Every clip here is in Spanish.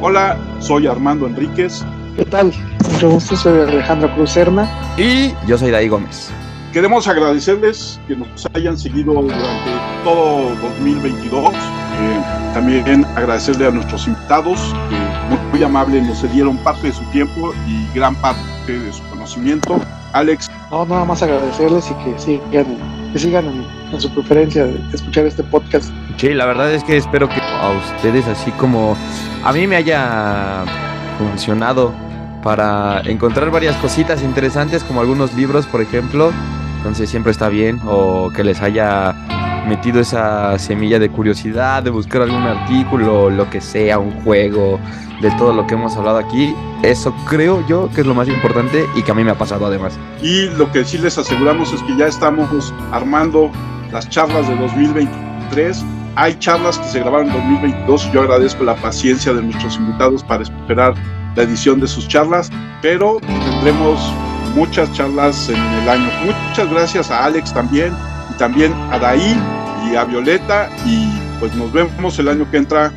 Hola, soy Armando Enríquez. ¿Qué tal? Mucho gusto, soy Alejandro Cruz. Y yo soy Daí Gómez. Queremos agradecerles que nos hayan seguido durante todo 2022. Eh, también agradecerle a nuestros invitados que muy, muy amables nos cedieron parte de su tiempo y gran parte de su conocimiento. Alex. No, nada más agradecerles y que sigan, que sigan en, en su preferencia de escuchar este podcast. Sí, la verdad es que espero que a ustedes, así como a mí me haya funcionado para encontrar varias cositas interesantes, como algunos libros, por ejemplo. Entonces siempre está bien, o que les haya metido esa semilla de curiosidad, de buscar algún artículo, lo que sea, un juego, de todo lo que hemos hablado aquí. Eso creo yo que es lo más importante y que a mí me ha pasado además. Y lo que sí les aseguramos es que ya estamos armando las charlas de 2023. Hay charlas que se grabaron en 2022 y yo agradezco la paciencia de nuestros invitados para esperar la edición de sus charlas, pero tendremos muchas charlas en el año. Muchas gracias a Alex también y también a Daí y a Violeta y pues nos vemos el año que entra.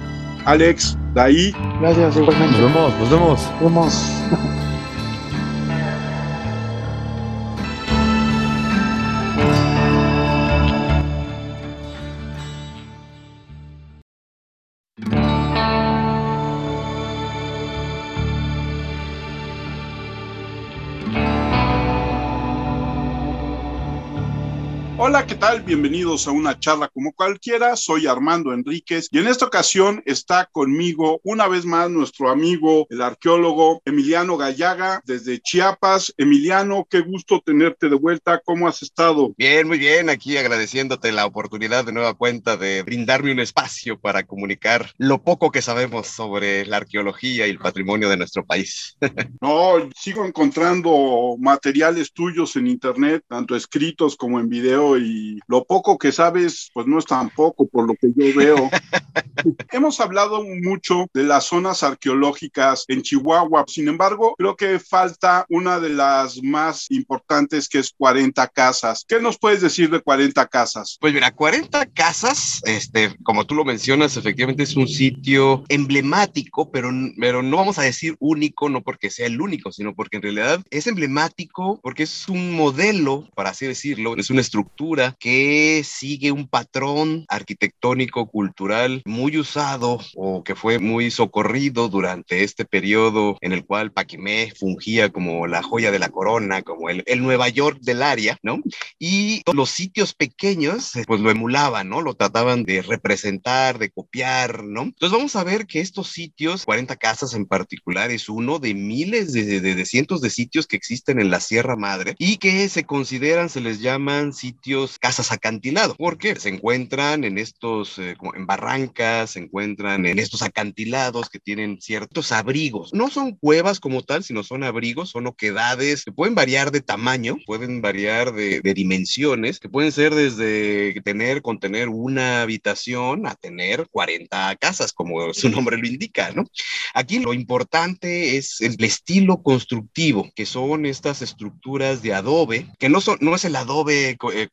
Alex, Daí. Gracias, igualmente. Nos vemos, nos vemos. Nos vemos. tal? Bienvenidos a una charla como cualquiera. Soy Armando Enríquez y en esta ocasión está conmigo una vez más nuestro amigo, el arqueólogo Emiliano Gallaga desde Chiapas. Emiliano, qué gusto tenerte de vuelta. ¿Cómo has estado? Bien, muy bien. Aquí agradeciéndote la oportunidad de nueva cuenta de brindarme un espacio para comunicar lo poco que sabemos sobre la arqueología y el patrimonio de nuestro país. no, sigo encontrando materiales tuyos en internet, tanto escritos como en video y lo poco que sabes, pues no es tan poco por lo que yo veo. Hemos hablado mucho de las zonas arqueológicas en Chihuahua, sin embargo, creo que falta una de las más importantes que es 40 casas. ¿Qué nos puedes decir de 40 casas? Pues mira, 40 casas, este, como tú lo mencionas, efectivamente es un sitio emblemático, pero, pero no vamos a decir único, no porque sea el único, sino porque en realidad es emblemático porque es un modelo, para así decirlo, es una estructura que sigue un patrón arquitectónico cultural muy usado o que fue muy socorrido durante este periodo en el cual Paquimé fungía como la joya de la corona, como el, el Nueva York del área, ¿no? Y los sitios pequeños, pues lo emulaban, ¿no? Lo trataban de representar, de copiar, ¿no? Entonces vamos a ver que estos sitios, 40 casas en particular, es uno de miles de, de, de cientos de sitios que existen en la Sierra Madre y que se consideran, se les llaman sitios casas acantilados, porque se encuentran en estos, eh, como en barrancas, se encuentran en estos acantilados que tienen ciertos abrigos. No son cuevas como tal, sino son abrigos, son oquedades que pueden variar de tamaño, pueden variar de, de dimensiones, que pueden ser desde tener, contener una habitación a tener 40 casas, como su nombre lo indica, ¿no? Aquí lo importante es el estilo constructivo, que son estas estructuras de adobe, que no, son, no es el adobe eh,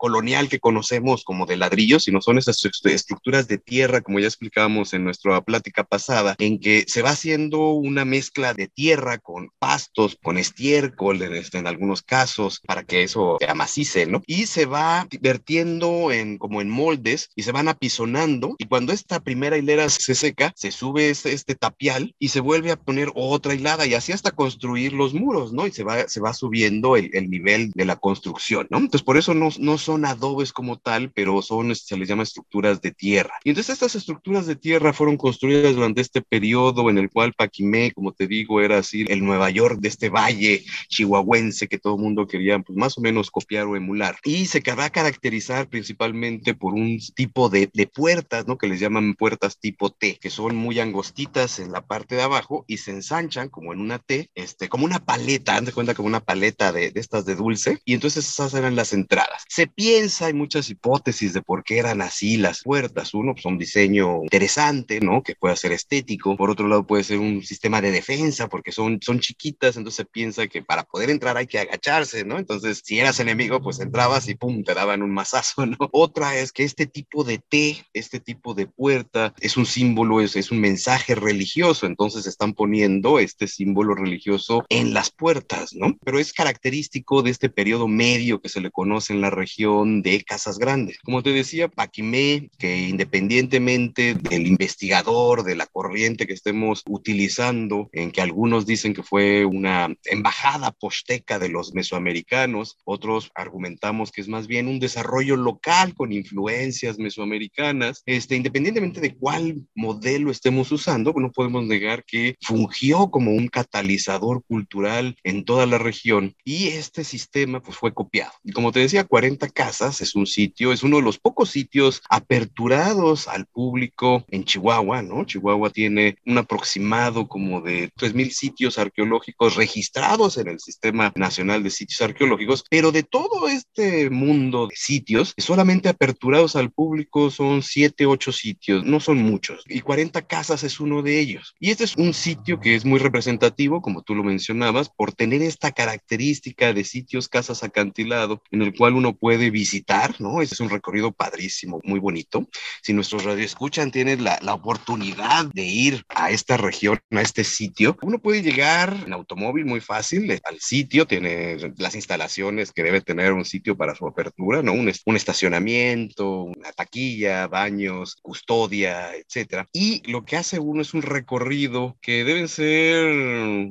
que conocemos como de ladrillo, sino son esas estructuras de tierra, como ya explicábamos en nuestra plática pasada, en que se va haciendo una mezcla de tierra con pastos, con estiércol en, este, en algunos casos, para que eso se amacice, ¿no? Y se va vertiendo en, como en moldes y se van apisonando y cuando esta primera hilera se seca, se sube este, este tapial y se vuelve a poner otra hilada y así hasta construir los muros, ¿no? Y se va, se va subiendo el, el nivel de la construcción, ¿no? Entonces por eso no, no son adobes como tal, pero son, se les llama estructuras de tierra. Y entonces estas estructuras de tierra fueron construidas durante este periodo en el cual Paquimé, como te digo, era así el Nueva York de este valle chihuahuense que todo el mundo quería pues más o menos copiar o emular. Y se va a caracterizar principalmente por un tipo de, de puertas, ¿no? Que les llaman puertas tipo T, que son muy angostitas en la parte de abajo y se ensanchan como en una T, este, como una paleta, haz de cuenta como una paleta de, de estas de dulce, y entonces esas eran las entradas. Se pierde piensa, hay muchas hipótesis de por qué eran así las puertas. Uno, pues un diseño interesante, ¿no? Que puede ser estético. Por otro lado, puede ser un sistema de defensa, porque son, son chiquitas, entonces piensa que para poder entrar hay que agacharse, ¿no? Entonces, si eras enemigo, pues entrabas y pum, te daban un mazazo, ¿no? Otra es que este tipo de T, este tipo de puerta, es un símbolo, es, es un mensaje religioso, entonces están poniendo este símbolo religioso en las puertas, ¿no? Pero es característico de este periodo medio que se le conoce en la región de Casas Grandes. Como te decía, Paquimé, que independientemente del investigador, de la corriente que estemos utilizando, en que algunos dicen que fue una embajada posteca de los mesoamericanos, otros argumentamos que es más bien un desarrollo local con influencias mesoamericanas, este, independientemente de cuál modelo estemos usando, no podemos negar que fungió como un catalizador cultural en toda la región y este sistema pues fue copiado. Como te decía, 40 Casas es un sitio, es uno de los pocos sitios aperturados al público en Chihuahua, ¿no? Chihuahua tiene un aproximado como de 3.000 sitios arqueológicos registrados en el Sistema Nacional de Sitios Arqueológicos, pero de todo este mundo de sitios, solamente aperturados al público son 7, 8 sitios, no son muchos. Y 40 Casas es uno de ellos. Y este es un sitio que es muy representativo, como tú lo mencionabas, por tener esta característica de sitios, casas acantilado, en el cual uno puede visitar, ¿no? Este es un recorrido padrísimo, muy bonito. Si nuestros radioescuchan tienen la, la oportunidad de ir a esta región, a este sitio, uno puede llegar en automóvil muy fácil al sitio, tiene las instalaciones que debe tener un sitio para su apertura, ¿no? Un, un estacionamiento, una taquilla, baños, custodia, etcétera. Y lo que hace uno es un recorrido que deben ser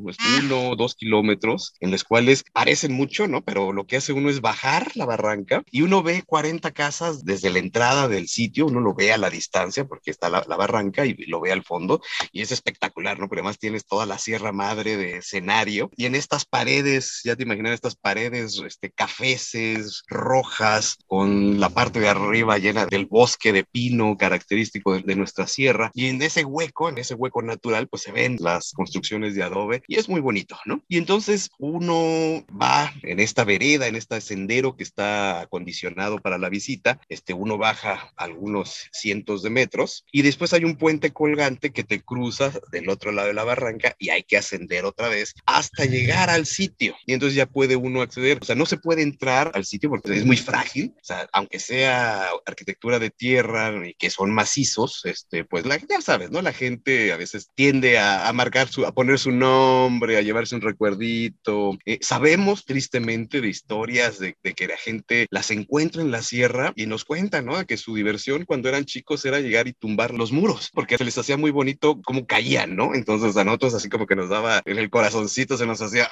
pues, uno o dos kilómetros, en los cuales parecen mucho, ¿no? Pero lo que hace uno es bajar la barranca y uno ve 40 casas desde la entrada del sitio, uno lo ve a la distancia porque está la, la barranca y lo ve al fondo y es espectacular, ¿no? Pero además tienes toda la Sierra Madre de escenario y en estas paredes, ya te imaginas estas paredes este, cafeces, rojas, con la parte de arriba llena del bosque de pino característico de, de nuestra sierra y en ese hueco, en ese hueco natural, pues se ven las construcciones de adobe y es muy bonito, ¿no? Y entonces uno va en esta vereda, en este sendero que está acondicionado para la visita, este, uno baja algunos cientos de metros y después hay un puente colgante que te cruza del otro lado de la barranca y hay que ascender otra vez hasta llegar al sitio y entonces ya puede uno acceder, o sea, no se puede entrar al sitio porque es muy frágil, o sea, aunque sea arquitectura de tierra y que son macizos, este, pues la, ya sabes, ¿no? La gente a veces tiende a, a marcar su, a poner su nombre, a llevarse un recuerdito. Eh, sabemos tristemente de historias de, de, que la gente las encuentra en la sierra y nos cuentan, ¿no? Que su diversión cuando eran chicos era llegar y tumbar los muros, porque se les hacía muy bonito cómo caían, ¿no? Entonces a nosotros así como que nos daba en el corazoncito, se nos hacía,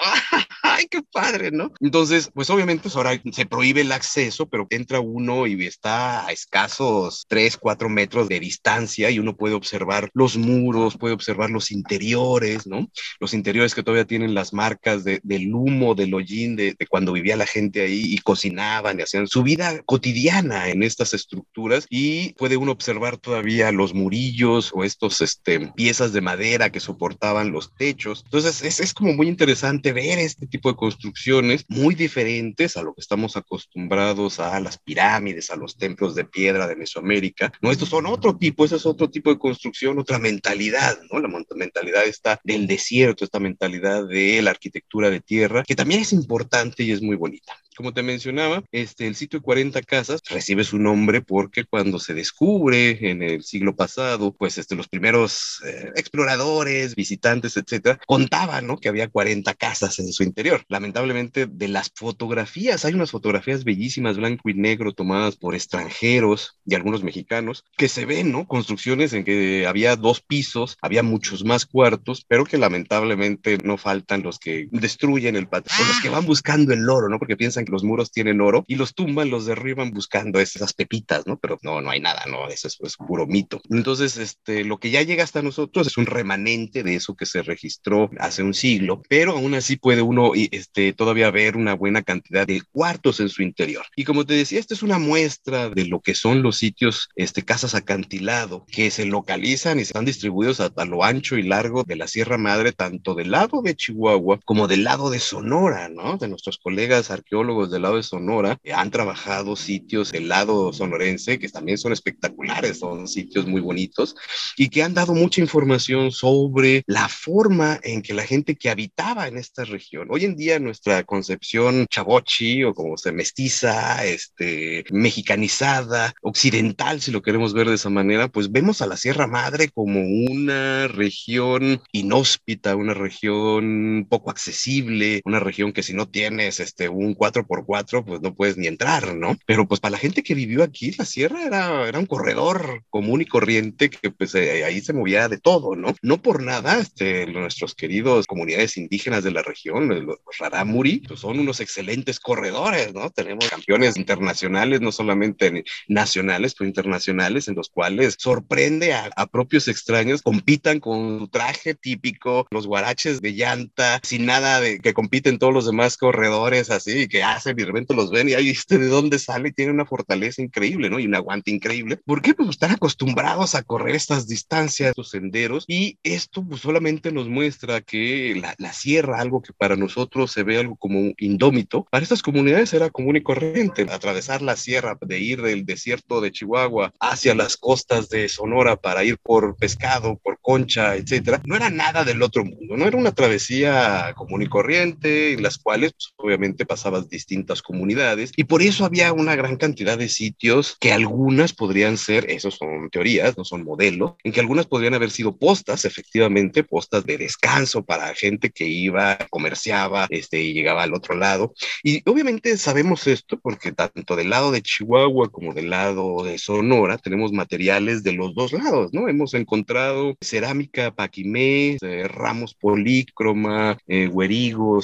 ¡ay, qué padre, ¿no? Entonces, pues obviamente pues ahora se prohíbe el acceso, pero entra uno y está a escasos 3, 4 metros de distancia y uno puede observar los muros, puede observar los interiores, ¿no? Los interiores que todavía tienen las marcas de, del humo, del hollín, de, de, cuando vivía la gente ahí y cocinaban y hacían su vida cotidiana en estas estructuras y puede uno observar todavía los murillos o estos este, piezas de madera que soportaban los techos. Entonces es, es como muy interesante ver este tipo de construcciones muy diferentes a lo que estamos acostumbrados a las pirámides, a los templos de piedra de Mesoamérica. No, estos son otro tipo, ese es otro tipo de construcción, otra mentalidad, ¿no? La mentalidad está del desierto, esta mentalidad de la arquitectura de tierra, que también es importante y es muy bonita. Como te mencionaba, este, el sitio de 40 casas recibe su nombre porque cuando se descubre en el siglo pasado, pues este, los primeros eh, exploradores, visitantes, etcétera, contaban ¿no? que había 40 casas en su interior. Lamentablemente, de las fotografías, hay unas fotografías bellísimas, blanco y negro, tomadas por extranjeros y algunos mexicanos, que se ven, ¿no? Construcciones en que había dos pisos, había muchos más cuartos, pero que lamentablemente no faltan los que destruyen el patio, o los que van buscando el oro, ¿no? Porque piensan los muros tienen oro y los tumban, los derriban buscando esas pepitas, ¿no? Pero no, no hay nada, ¿no? Eso es puro mito. Entonces, este, lo que ya llega hasta nosotros es un remanente de eso que se registró hace un siglo, pero aún así puede uno este, todavía ver una buena cantidad de cuartos en su interior. Y como te decía, esta es una muestra de lo que son los sitios, este, casas acantilado, que se localizan y están distribuidos a, a lo ancho y largo de la Sierra Madre, tanto del lado de Chihuahua como del lado de Sonora, ¿no? De nuestros colegas arqueólogos arqueólogos del lado de Sonora han trabajado sitios del lado sonorense que también son espectaculares, son sitios muy bonitos y que han dado mucha información sobre la forma en que la gente que habitaba en esta región, hoy en día nuestra concepción chavochi o como se mestiza, este, mexicanizada, occidental, si lo queremos ver de esa manera, pues vemos a la Sierra Madre como una región inhóspita, una región poco accesible, una región que si no tienes este, un 4x4, pues no puedes ni entrar, ¿no? Pero pues para la gente que vivió aquí, la sierra era, era un corredor común y corriente que pues eh, ahí se movía de todo, ¿no? No por nada, este, nuestros queridos comunidades indígenas de la región, los Raramuri, pues son unos excelentes corredores, ¿no? Tenemos campeones internacionales, no solamente nacionales, pero internacionales, en los cuales sorprende a, a propios extraños, compitan con su traje típico, los guaraches de llanta, sin nada de que compiten todos los demás corredores así, que hacen y de repente los ven y ahí este de dónde sale, tiene una fortaleza increíble, ¿no? Y un aguante increíble. ¿Por qué? Pues están acostumbrados a correr estas distancias, estos senderos, y esto pues solamente nos muestra que la, la sierra, algo que para nosotros se ve algo como indómito, para estas comunidades era común y corriente. Atravesar la sierra, de ir del desierto de Chihuahua hacia las costas de Sonora para ir por pescado, por concha, etcétera, no era nada del otro mundo, no era una travesía común y corriente en las cuales pues, obviamente pasabas distintas comunidades y por eso había una gran cantidad de sitios que algunas podrían ser, esos son teorías, no son modelos, en que algunas podrían haber sido postas, efectivamente, postas de descanso para gente que iba, comerciaba este, y llegaba al otro lado. Y obviamente sabemos esto porque tanto del lado de Chihuahua como del lado de Sonora tenemos materiales de los dos lados, ¿no? Hemos encontrado cerámica paquimé, eh, ramos polícroma, eh,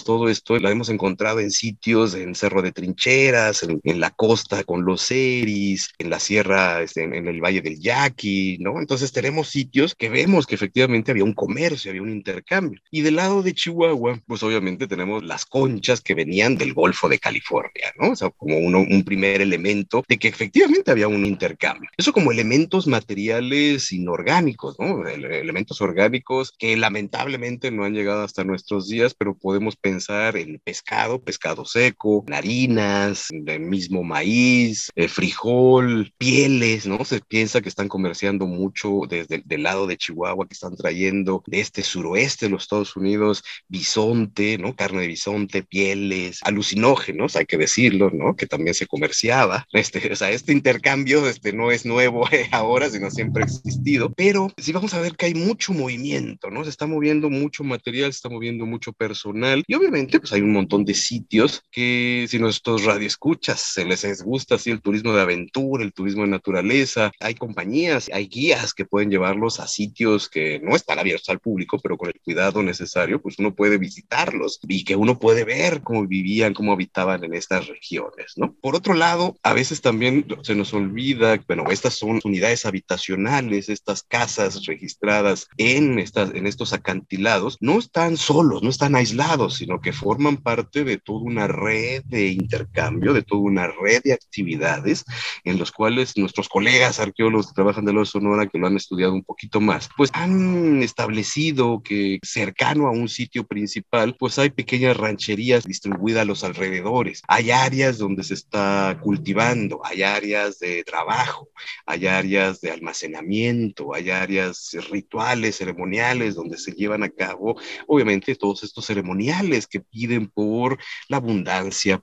todo esto la hemos encontrado en sitios, en Cerro de Trincheras, en, en la costa con los Eris, en la sierra, este, en, en, el Valle del Yaqui, ¿no? Entonces tenemos sitios que vemos que efectivamente había un comercio, había un intercambio. Y del lado de Chihuahua, pues obviamente tenemos las conchas que venían del Golfo de California, ¿no? O sea, como uno, un primer elemento de que efectivamente había un intercambio. Eso como elementos materiales inorgánicos, ¿no? Elementos orgánicos que lamentablemente no han llegado hasta nuestros días, pero podemos pensar en pescado, pescado seco, harinas, el mismo maíz, el frijol, pieles, ¿no? Se piensa que están comerciando mucho desde el del lado de Chihuahua, que están trayendo de este suroeste de los Estados Unidos bisonte, ¿no? Carne de bisonte, pieles, alucinógenos, hay que decirlo, ¿no? Que también se comerciaba. Este, o sea, este intercambio este, no es nuevo eh, ahora, sino siempre ha existido, pero sí vamos a ver que hay mucho movimiento, ¿no? Se está moviendo mucho material, se está moviendo mucho personal y obviamente pues hay un montón de sitios que si nuestros radioescuchas se les gusta así el turismo de aventura, el turismo de naturaleza, hay compañías, hay guías que pueden llevarlos a sitios que no están abiertos al público, pero con el cuidado necesario, pues uno puede visitarlos y que uno puede ver cómo vivían, cómo habitaban en estas regiones, ¿no? Por otro lado, a veces también se nos olvida, bueno, estas son unidades habitacionales, estas casas registradas en, estas, en estos acantilados, no están solos, no están aislados, sino que forman parte de toda una red de intercambio, de toda una red de actividades en los cuales nuestros colegas arqueólogos que trabajan de los Sonora, que lo han estudiado un poquito más, pues han establecido que cercano a un sitio principal, pues hay pequeñas rancherías distribuidas a los alrededores. Hay áreas donde se está cultivando, hay áreas de trabajo, hay áreas de almacenamiento, hay áreas rituales, ceremoniales, donde se llevan a cabo, obviamente, todos estos ceremoniales que piden por la abundancia,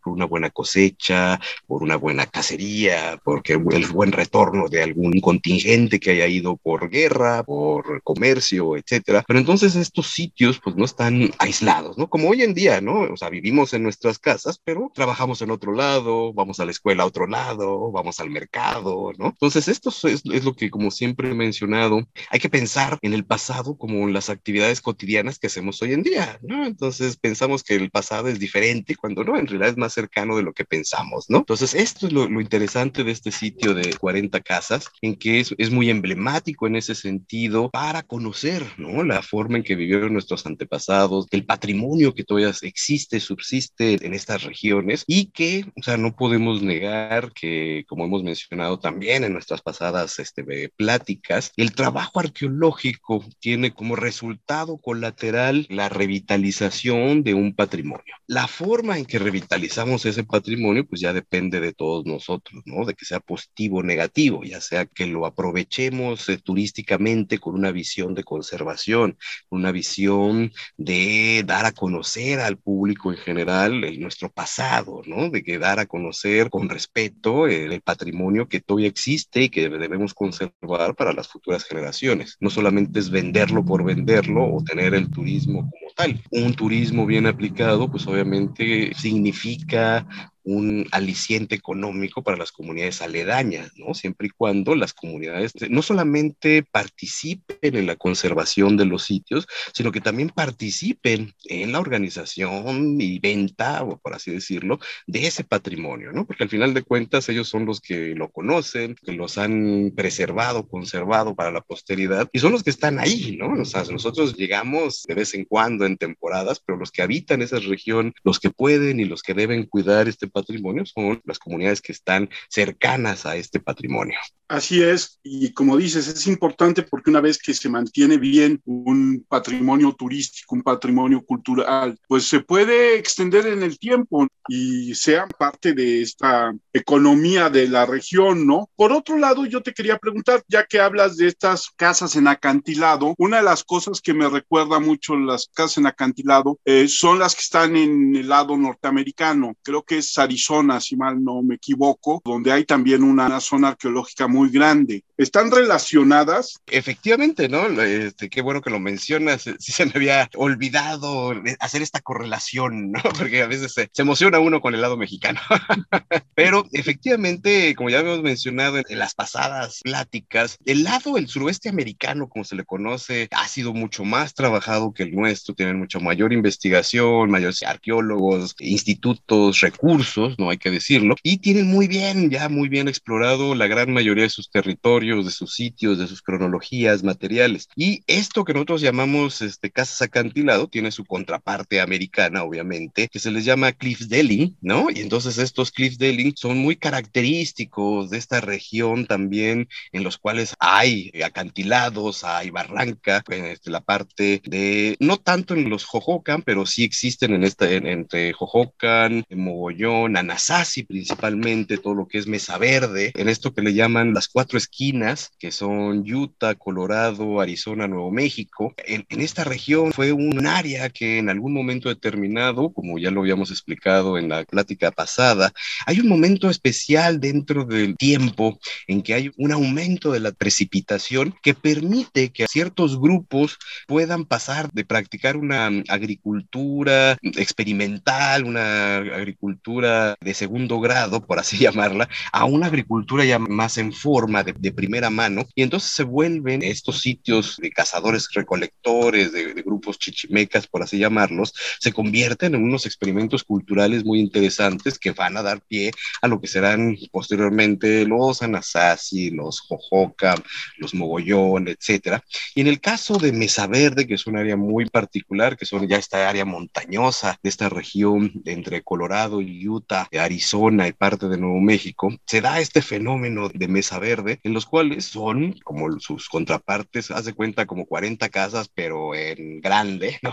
por una buena cosecha, por una buena cacería, porque el buen retorno de algún contingente que haya ido por guerra, por comercio, etcétera. Pero entonces estos sitios, pues no están aislados, ¿no? Como hoy en día, ¿no? O sea, vivimos en nuestras casas, pero trabajamos en otro lado, vamos a la escuela a otro lado, vamos al mercado, ¿no? Entonces esto es, es lo que, como siempre he mencionado, hay que pensar en el pasado como en las actividades cotidianas que hacemos hoy en día, ¿no? Entonces pensamos que el pasado es diferente cuando no, en realidad es más cercano de lo que pensamos, ¿no? Entonces esto es lo, lo interesante de este sitio de 40 casas, en que es, es muy emblemático en ese sentido para conocer, ¿no? La forma en que vivieron nuestros antepasados, el patrimonio que todavía existe, subsiste en estas regiones y que, o sea, no podemos negar que, como hemos mencionado también en nuestras pasadas este, pláticas, el trabajo arqueológico tiene como resultado colateral la revitalización de un patrimonio. La forma en que capitalizamos ese patrimonio, pues ya depende de todos nosotros, ¿no? De que sea positivo o negativo, ya sea que lo aprovechemos eh, turísticamente con una visión de conservación, una visión de dar a conocer al público en general el, nuestro pasado, ¿no? De que dar a conocer con respeto el, el patrimonio que todavía existe y que debemos conservar para las futuras generaciones. No solamente es venderlo por venderlo o tener el turismo como tal. Un turismo bien aplicado, pues obviamente significa Jika un aliciente económico para las comunidades aledañas, ¿no? Siempre y cuando las comunidades no solamente participen en la conservación de los sitios, sino que también participen en la organización y venta, o por así decirlo, de ese patrimonio, ¿no? Porque al final de cuentas ellos son los que lo conocen, que los han preservado, conservado para la posteridad y son los que están ahí, ¿no? O sea, nosotros llegamos de vez en cuando en temporadas, pero los que habitan esa región, los que pueden y los que deben cuidar este patrimonio son las comunidades que están cercanas a este patrimonio. Así es, y como dices, es importante porque una vez que se mantiene bien un patrimonio turístico, un patrimonio cultural, pues se puede extender en el tiempo y sea parte de esta economía de la región, ¿no? Por otro lado, yo te quería preguntar, ya que hablas de estas casas en acantilado, una de las cosas que me recuerda mucho las casas en acantilado eh, son las que están en el lado norteamericano, creo que es Arizona, si mal no me equivoco, donde hay también una zona arqueológica muy grande. ¿Están relacionadas? Efectivamente, ¿no? Este, qué bueno que lo mencionas. Sí se me había olvidado hacer esta correlación, ¿no? Porque a veces se, emociona uno con el lado mexicano. Pero efectivamente, como ya habíamos mencionado en, en, las pasadas pláticas, el lado del suroeste americano, como se le conoce, ha sido mucho más trabajado que el nuestro. Tienen mucho mayor investigación, mayores arqueólogos, institutos, recursos, no hay que decirlo, y tienen muy bien, ya muy bien explorado la gran mayoría de sus territorios, de sus sitios, de sus cronologías, materiales. Y esto que nosotros llamamos este, casas acantilado tiene su contraparte americana, obviamente, que se les llama cliff dwelling, ¿no? Y entonces estos cliff dwelling son muy característicos de esta región también, en los cuales hay acantilados, hay barranca, en este, la parte de, no tanto en los Jojocan, pero sí existen en esta, en, entre Jojocan, Mogollón, Anasazi principalmente, todo lo que es Mesa Verde, en esto que le llaman las cuatro esquinas, que son Utah, Colorado, Arizona, Nuevo México. En, en, esta región fue un área que en algún momento determinado, como ya lo habíamos explicado en la plática pasada, hay un momento especial dentro del tiempo en que hay un aumento de la precipitación que permite que ciertos grupos puedan pasar de practicar una agricultura experimental, una agricultura de segundo grado, por así llamarla, a una agricultura ya más en forma de, primera mano y entonces se vuelven estos sitios de cazadores recolectores, de, de, grupos chichimecas, por así llamarlos, se convierten en unos experimentos culturales muy interesantes que van a dar pie a lo que serán posteriormente los Anasazi, los Jojoca, los Mogollón, etcétera. Y en el caso de Mesa Verde, que es un área muy particular, que son ya esta área montañosa de esta región entre Colorado y Utah, Arizona y parte de Nuevo México, se da este fenómeno de mesa verde, en los cuales son, como sus contrapartes, hace cuenta como 40 casas, pero en grande, ¿no?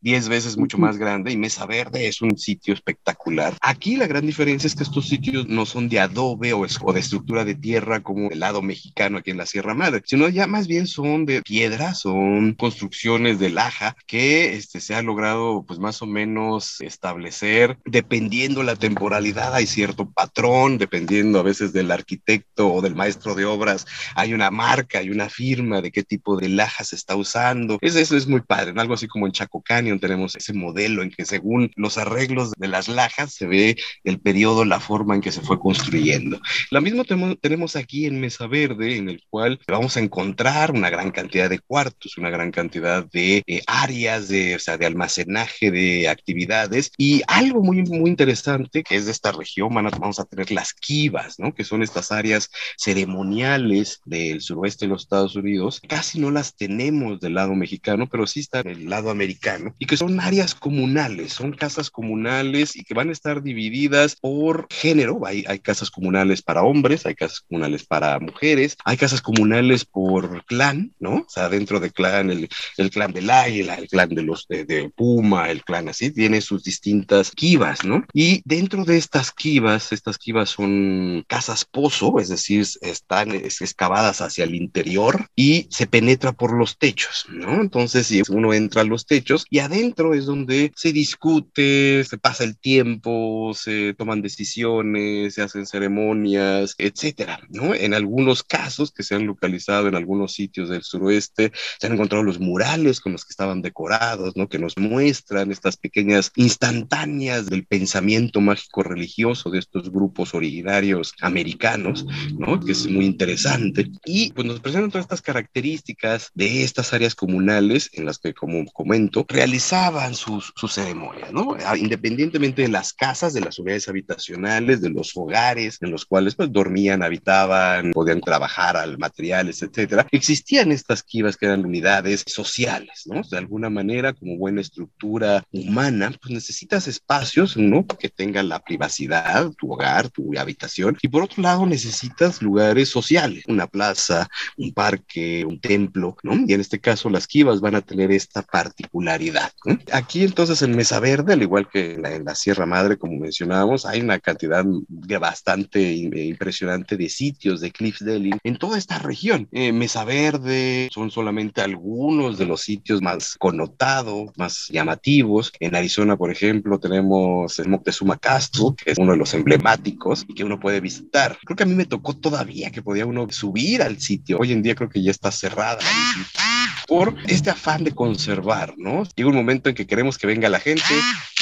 10 veces mucho más grande, y mesa verde es un sitio espectacular. Aquí la gran diferencia es que estos sitios no son de adobe o, o de estructura de tierra como el lado mexicano aquí en la Sierra Madre, sino ya más bien son de piedra, son construcciones de laja que este, se ha logrado pues más o menos establecer dependiendo la temporalidad, hay cierto patrón, dependiendo a veces del arquitecto o del maestro de obras, hay una marca, hay una firma de qué tipo de laja se está usando. Es, eso es muy padre, ¿no? algo así como en Chaco Canyon tenemos ese modelo en que según los arreglos de las lajas se ve el periodo, la forma en que se fue construyendo. Lo mismo tenemos, aquí en Mesa Verde, en el cual vamos a encontrar una gran cantidad de cuartos, una gran cantidad de eh, áreas de, o sea, de almacenaje de actividades y algo muy, muy interesante que es de esta región, van a, vamos a tener las kivas, ¿no? que son estas áreas ceremoniales del suroeste de los Estados Unidos, casi no las tenemos del lado mexicano, pero sí están del lado americano, y que son áreas comunales, son casas comunales y que van a estar divididas por género. Hay, hay casas comunales para hombres, hay casas comunales para mujeres, hay casas comunales por clan, ¿no? O sea, dentro del clan, el, el clan del águila, el clan de los de, de, Puma, el clan así, tiene sus distintas kivas, ¿no? Y dentro de estas kivas, estas kivas son casas pozo, es decir, están excavadas hacia el interior y se penetra por los techos, ¿no? Entonces, si uno entra a los techos y adentro es donde se discute, se pasa el tiempo, se toman decisiones, se hacen ceremonias, etcétera, ¿no? En algunos casos que se han localizado en algunos sitios del suroeste, se han encontrado los murales con los que estaban decorados, ¿no? Que nos muestran estas pequeñas instantáneas del pensamiento mágico religioso de estos grupos originarios americanos, ¿no? Que es muy interesante. Y pues nos presentan todas estas características de estas áreas comunales en las que, como comento, realizaban sus, sus ceremonias, ¿no? Ah, independientemente de las casas, de las unidades habitacionales, de los hogares en los cuales pues dormían, habitaban, podían trabajar al materiales, etcétera, existían estas kivas que eran unidades sociales, ¿no? De alguna manera, como buena estructura humana, pues necesitas espacios, ¿no? Que tengan la privacidad, tu hogar, tu habitación, y por otro lado necesitas lugares sociales, una plaza, un parque, un templo, ¿no? Y en este caso las kivas van a tener esta particularidad. Aquí entonces en Mesa Verde, al igual que en la, Sierra Madre, como mencionábamos, hay una cantidad bastante impresionante de sitios de Cliffsdale en toda esta región. Eh, Mesa Verde son solamente algunos de los sitios más connotados, más llamativos. En Arizona, por ejemplo, tenemos el Moctezuma Castle, que es uno de los emblemáticos y que uno puede visitar. Creo que a mí me tocó todavía que podía uno subir al sitio. Hoy en día creo que ya está cerrada la por este afán de conservar, ¿no? Llega un momento en que queremos que venga la gente,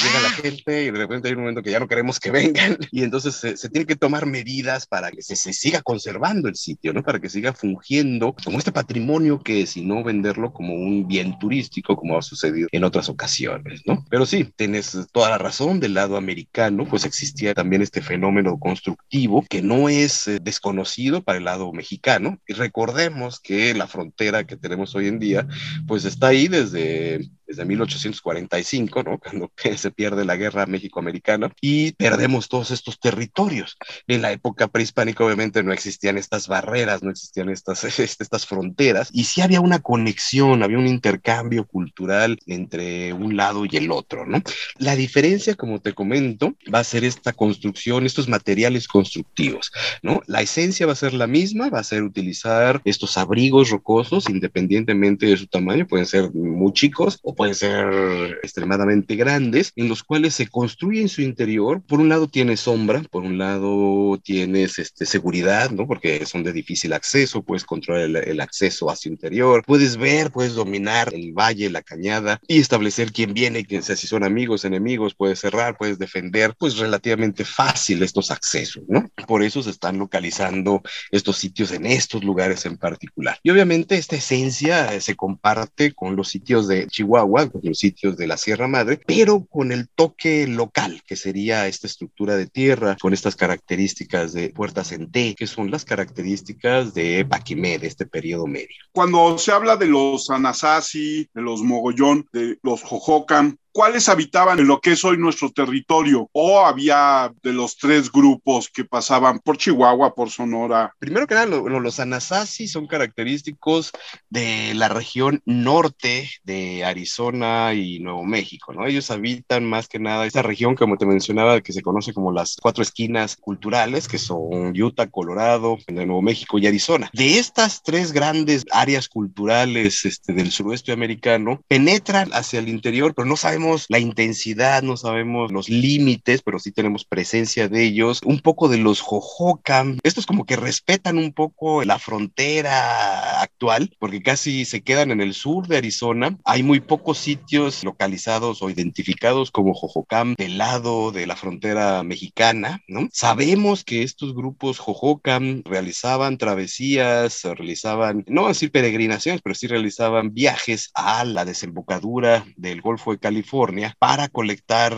llega la gente y de repente hay un momento que ya no queremos que vengan y entonces se, se tienen que tomar medidas para que se, se, siga conservando el sitio, ¿no? Para que siga fungiendo como este patrimonio que es y no venderlo como un bien turístico como ha sucedido en otras ocasiones, ¿no? Pero sí, tienes toda la razón, del lado americano pues existía también este fenómeno constructivo que no es eh, desconocido para el lado mexicano y recordemos que la frontera que tenemos hoy en día pues está ahí desde desde 1845, ¿no? Cuando se pierde la guerra México-Americana y perdemos todos estos territorios. En la época prehispánica obviamente no existían estas barreras, no existían estas, estas fronteras y sí había una conexión, había un intercambio cultural entre un lado y el otro, ¿no? La diferencia, como te comento, va a ser esta construcción, estos materiales constructivos, ¿no? La esencia va a ser la misma, va a ser utilizar estos abrigos rocosos independientemente de su tamaño, pueden ser muy chicos o pueden ser extremadamente grandes, en los cuales se construye en su interior. Por un lado tiene sombra, por un lado tienes este, seguridad, ¿no? Porque son de difícil acceso, puedes controlar el, el acceso hacia interior, puedes ver, puedes dominar el valle, la cañada y establecer quién viene, quién sea, si son amigos, enemigos, puedes cerrar, puedes defender, pues relativamente fácil estos accesos, ¿no? Por eso se están localizando estos sitios en estos lugares en particular. Y obviamente esta esencia eh, se comparte con los sitios de Chihuahua, con los sitios de la Sierra Madre, pero con el toque local, que sería esta estructura de tierra, con estas características de puertas en T, que son las características de Paquimé, de este periodo medio. Cuando se habla de los Anasazi, de los Mogollón, de los Jojocan, ¿Cuáles habitaban en lo que es hoy nuestro territorio? ¿O había de los tres grupos que pasaban por Chihuahua, por Sonora? Primero que nada, lo, lo, los Anasazi son característicos de la región norte de Arizona y Nuevo México, ¿no? Ellos habitan más que nada esta región, como te mencionaba, que se conoce como las cuatro esquinas culturales, que son Utah, Colorado, de Nuevo México y Arizona. De estas tres grandes áreas culturales este, del suroeste americano, penetran hacia el interior, pero no saben la intensidad, no sabemos los límites, pero sí tenemos presencia de ellos. Un poco de los Jojocan. Estos como que respetan un poco la frontera actual, porque casi se quedan en el sur de Arizona. Hay muy pocos sitios localizados o identificados como Jojocan del lado de la frontera mexicana, ¿no? Sabemos que estos grupos Jojocan realizaban travesías, realizaban, no decir peregrinaciones, pero sí realizaban viajes a la desembocadura del Golfo de California para colectar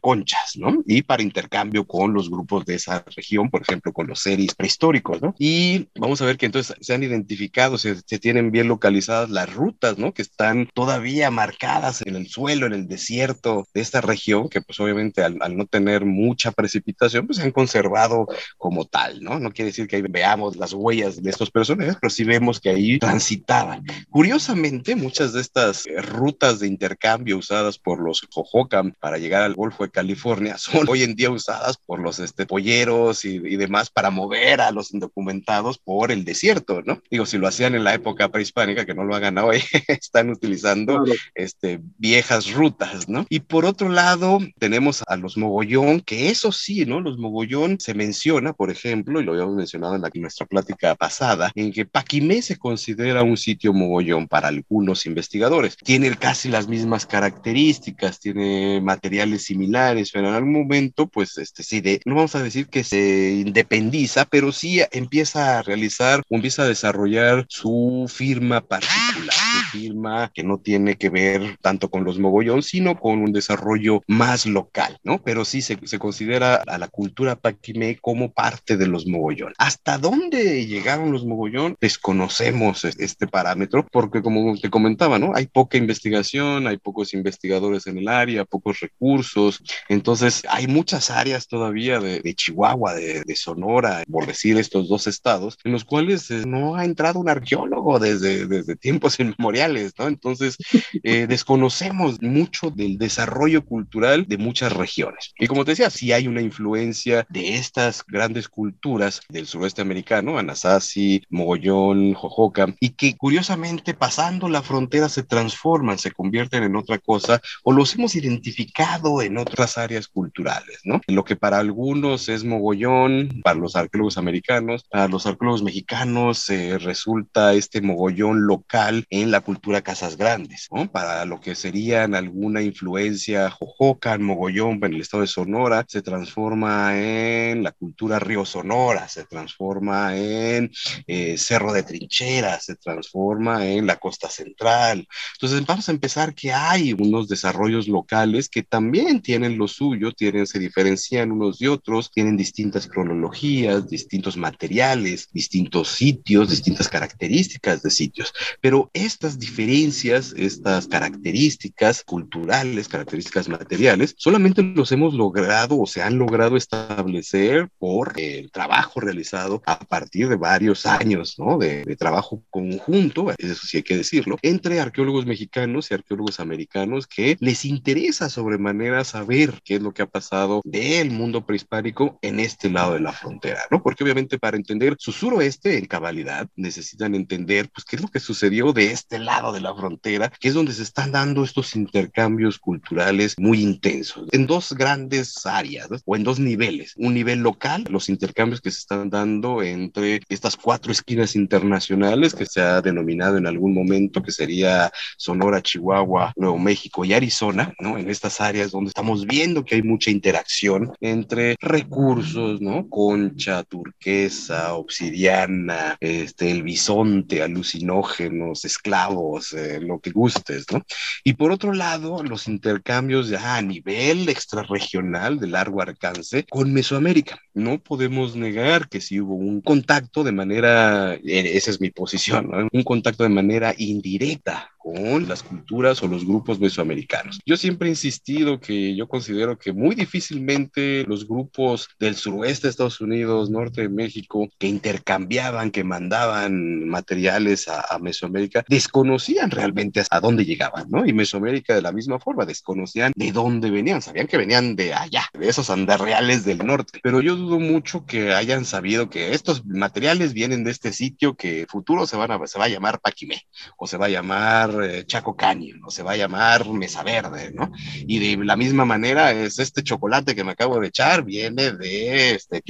conchas, ¿no? Y para intercambio con los grupos de esa región, por ejemplo, con los series prehistóricos, ¿no? Y vamos a ver que entonces se han identificado, se, se tienen bien localizadas las rutas, ¿no? Que están todavía marcadas en el suelo, en el desierto de esta región, que pues obviamente al, al no tener mucha precipitación, pues se han conservado como tal, ¿no? No quiere decir que ahí veamos las huellas de estos personajes, pero sí vemos que ahí transitaban. Curiosamente, muchas de estas rutas de intercambio usadas por por los Hohokam para llegar al Golfo de California son hoy en día usadas por los este, polleros y, demás para mover a los indocumentados por el desierto, ¿no? Digo, si lo hacían en la época prehispánica, que no lo hagan hoy, están utilizando este, viejas rutas, ¿no? Y por otro lado, tenemos a los mogollón, que eso sí, ¿no? Los mogollón se menciona, por ejemplo, y lo habíamos mencionado en, la, en nuestra plática pasada, en que Paquimé se considera un sitio mogollón para algunos investigadores. Tiene casi las mismas características, tiene materiales similares, pero en algún momento, pues, este, sí, de, no vamos a decir que se independiza, pero sí empieza a realizar o empieza a desarrollar su firma particular, firma que no tiene que ver tanto con los mogollón, sino con un desarrollo más local, ¿no? Pero sí se, se considera a la cultura paquimé como parte de los mogollón. ¿Hasta dónde llegaron los mogollón? Desconocemos este parámetro porque como te comentaba, ¿no? Hay poca investigación, hay pocos investigadores en el área, pocos recursos, entonces hay muchas áreas todavía de, Chihuahua, de, Sonora, por decir estos dos estados, en los cuales eh, no ha entrado un arqueólogo desde, desde tiempos inmemoriales, ¿no? Entonces eh, desconocemos mucho del desarrollo cultural de muchas regiones. Y como te decía, sí hay una influencia de estas grandes culturas del sureste americano, Anasazi, Mogollón, Jojoca, y que curiosamente pasando la frontera se transforman, se convierten en otra cosa o los hemos identificado en otras áreas culturales, ¿no? Lo que para algunos es mogollón, para los arqueólogos americanos, para los arqueólogos mexicanos eh, resulta este mogollón local en la cultura Casas Grandes, ¿no? Para lo que serían alguna influencia jojocan, mogollón en el estado de Sonora, se transforma en la cultura Río Sonora, se transforma en eh, Cerro de Trincheras, se transforma en la costa central. Entonces vamos a empezar que hay unos desarrollos locales que también tienen lo suyo, tienen, se diferencian unos de otros, tienen distintas cronologías, distintos materiales, distintos sitios, distintas características de sitios. Pero estas diferencias, estas características culturales, características materiales, solamente los hemos logrado o se han logrado establecer por el trabajo realizado a partir de varios años, ¿no? De, de trabajo conjunto, eso sí hay que decirlo, entre arqueólogos mexicanos y arqueólogos americanos que les interesa sobremanera saber qué es lo que ha pasado del mundo prehispánico en este lado de la frontera, ¿no? Porque obviamente para entender su suroeste en cabalidad necesitan entender, pues, qué es lo que sucedió de este lado de la frontera, que es donde se están dando estos intercambios culturales muy intensos, en dos grandes áreas, ¿no? o en dos niveles. Un nivel local, los intercambios que se están dando entre estas cuatro esquinas internacionales que se ha denominado en algún momento que sería Sonora, Chihuahua, Nuevo México y Arizona, ¿no? En estas áreas donde estamos viendo que hay mucha interacción entre recursos, ¿no? Concha, turquesa, obsidiana, este, el bisonte, alucinógenos, esclavos, eh, lo que gustes, ¿no? Y por otro lado, los intercambios ya a nivel extrarregional de largo alcance con Mesoamérica. No podemos negar que si hubo un contacto de manera, eh, esa es mi posición, ¿no? un contacto de manera indirecta con las culturas o los grupos mesoamericanos. Yo siempre he insistido que yo considero que muy difícilmente los grupos del suroeste de Estados Unidos, norte de México, que intercambiaban, que mandaban materiales a, a Mesoamérica, desconocían realmente a dónde llegaban, ¿no? Y Mesoamérica de la misma forma, desconocían de dónde venían, sabían que venían de allá, de esos andarreales del norte, pero yo dudo mucho que hayan sabido que estos materiales vienen de este sitio que futuro se, van a, se va a llamar Paquimé o se va a llamar eh, Chaco Canyon o se va a llamar Mesa Verde, ¿no? Y de la misma manera es este chocolate que me acabo de echar, viene de este,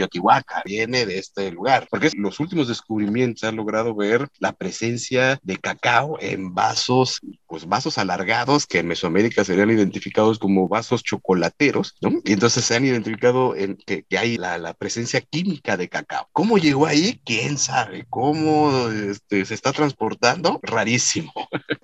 viene de este lugar, porque los últimos descubrimientos han logrado ver la presencia de cacao en vasos, pues vasos alargados que en Mesoamérica serían identificados como vasos chocolateros, ¿no? Y entonces se han identificado en que, que hay la, la, presencia química de cacao. ¿Cómo llegó ahí? ¿Quién sabe? ¿Cómo este, se está transportando? Rarísimo.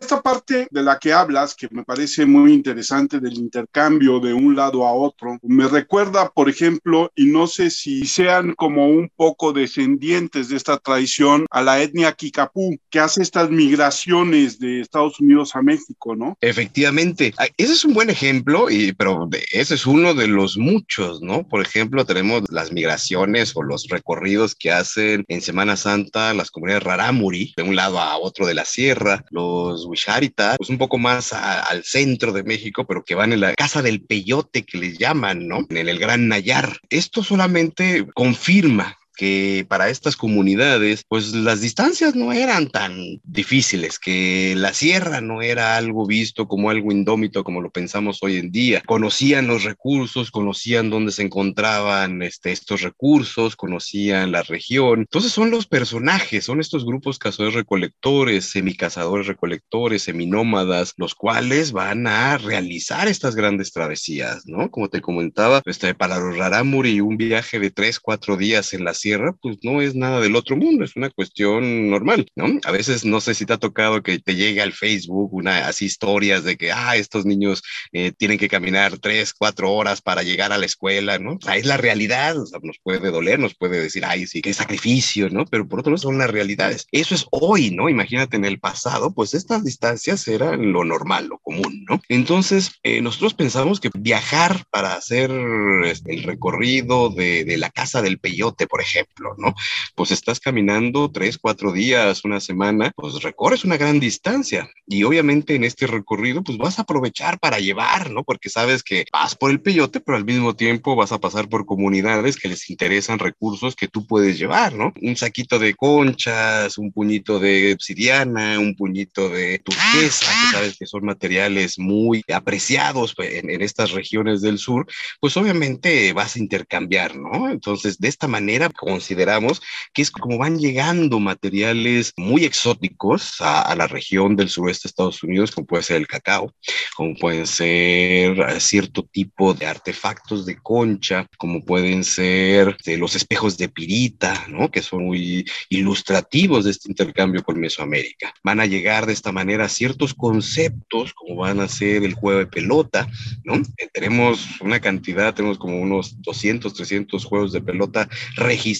Esta parte de la que hablas, que me parece muy interesante del intercambio de un lado a otro, me recuerda, por ejemplo, y no sé si sean como un poco descendientes de esta tradición, a la etnia Kikapú, que hace estas migraciones de Estados Unidos a México, ¿no? Efectivamente, ese es un buen ejemplo, y, pero ese es uno de los muchos, ¿no? Por ejemplo, tenemos las migraciones o los recorridos que hacen en Semana Santa las comunidades rarámuri, de un lado a otro de la sierra, los Huixárita, pues un poco más al centro de México, pero que van en la Casa del Peyote que les llaman, ¿no? En el Gran Nayar. Esto solamente confirma que para estas comunidades, pues las distancias no eran tan difíciles, que la sierra no era algo visto como algo indómito como lo pensamos hoy en día. Conocían los recursos, conocían dónde se encontraban este, estos recursos, conocían la región. Entonces son los personajes, son estos grupos cazadores recolectores, semicazadores recolectores, seminómadas, los cuales van a realizar estas grandes travesías, ¿no? Como te comentaba, este, para los Rarámuri, un viaje de tres, cuatro días en la sierra, pues no es nada del otro mundo, es una cuestión normal, ¿no? A veces no sé si te ha tocado que te llegue al Facebook una, así historias de que, ah, estos niños eh, tienen que caminar tres, cuatro horas para llegar a la escuela, ¿no? O sea, es la realidad, o sea, nos puede doler, nos puede decir, ay, sí, qué sacrificio, ¿no? Pero por otro lado son las realidades. Eso es hoy, ¿no? Imagínate en el pasado, pues estas distancias eran lo normal, lo común, ¿no? Entonces, eh, nosotros pensamos que viajar para hacer este, el recorrido de, de la casa del peyote, por ejemplo, ejemplo, ¿no? Pues estás caminando tres, cuatro días, una semana, pues recorres una gran distancia y obviamente en este recorrido pues vas a aprovechar para llevar, ¿no? Porque sabes que vas por el peyote, pero al mismo tiempo vas a pasar por comunidades que les interesan recursos que tú puedes llevar, ¿no? Un saquito de conchas, un puñito de obsidiana, un puñito de turquesa, que sabes que son materiales muy apreciados en, en estas regiones del sur, pues obviamente vas a intercambiar, ¿no? Entonces, de esta manera consideramos que es como van llegando materiales muy exóticos a, la región del sureste de Estados Unidos, como puede ser el cacao, como pueden ser eh, cierto tipo de artefactos de concha, como pueden ser de los espejos de pirita, ¿no? que son muy ilustrativos de este intercambio con Mesoamérica. Van a llegar de esta manera ciertos conceptos, como van a ser el juego de pelota, ¿no? Eh, tenemos una cantidad, tenemos como unos 200, 300 juegos de pelota registrados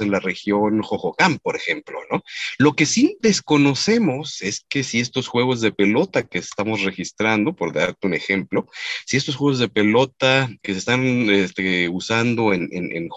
en la región Jojocán, por ejemplo, ¿no? Lo que sí desconocemos es que si estos juegos de pelota que estamos registrando, por darte un ejemplo, si estos juegos de pelota que se están este, usando en, en, en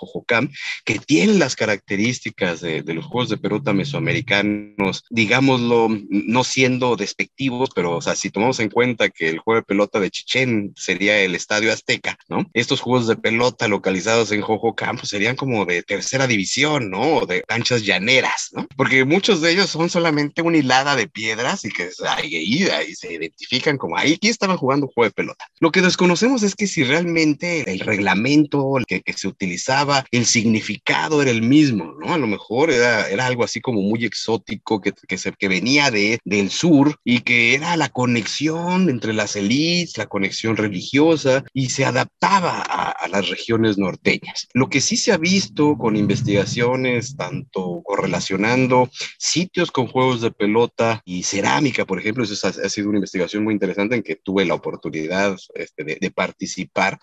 que tienen las características de, de, los juegos de pelota mesoamericanos, digámoslo, no siendo despectivos, pero, o sea, si tomamos en cuenta que el juego de pelota de Chichén sería el Estadio Azteca, ¿no? Estos juegos de pelota localizados en Jojocán, pues serían como de tercera división, ¿no? O de canchas llaneras, ¿no? Porque muchos de ellos son solamente una hilada de piedras y que ida y se identifican como ahí, aquí estaban jugando juego de pelota. Lo que desconocemos es que si realmente el reglamento que, que se utilizaba, el significado era el mismo, ¿no? A lo mejor era, era algo así como muy exótico que, que, se, que venía de, del sur y que era la conexión entre las élites, la conexión religiosa y se adaptaba a, a las regiones norteñas. Lo que sí se ha visto con investigaciones, tanto correlacionando sitios con juegos de pelota y cerámica, por ejemplo. Eso ha, ha sido una investigación muy interesante en que tuve la oportunidad este, de, de, participar,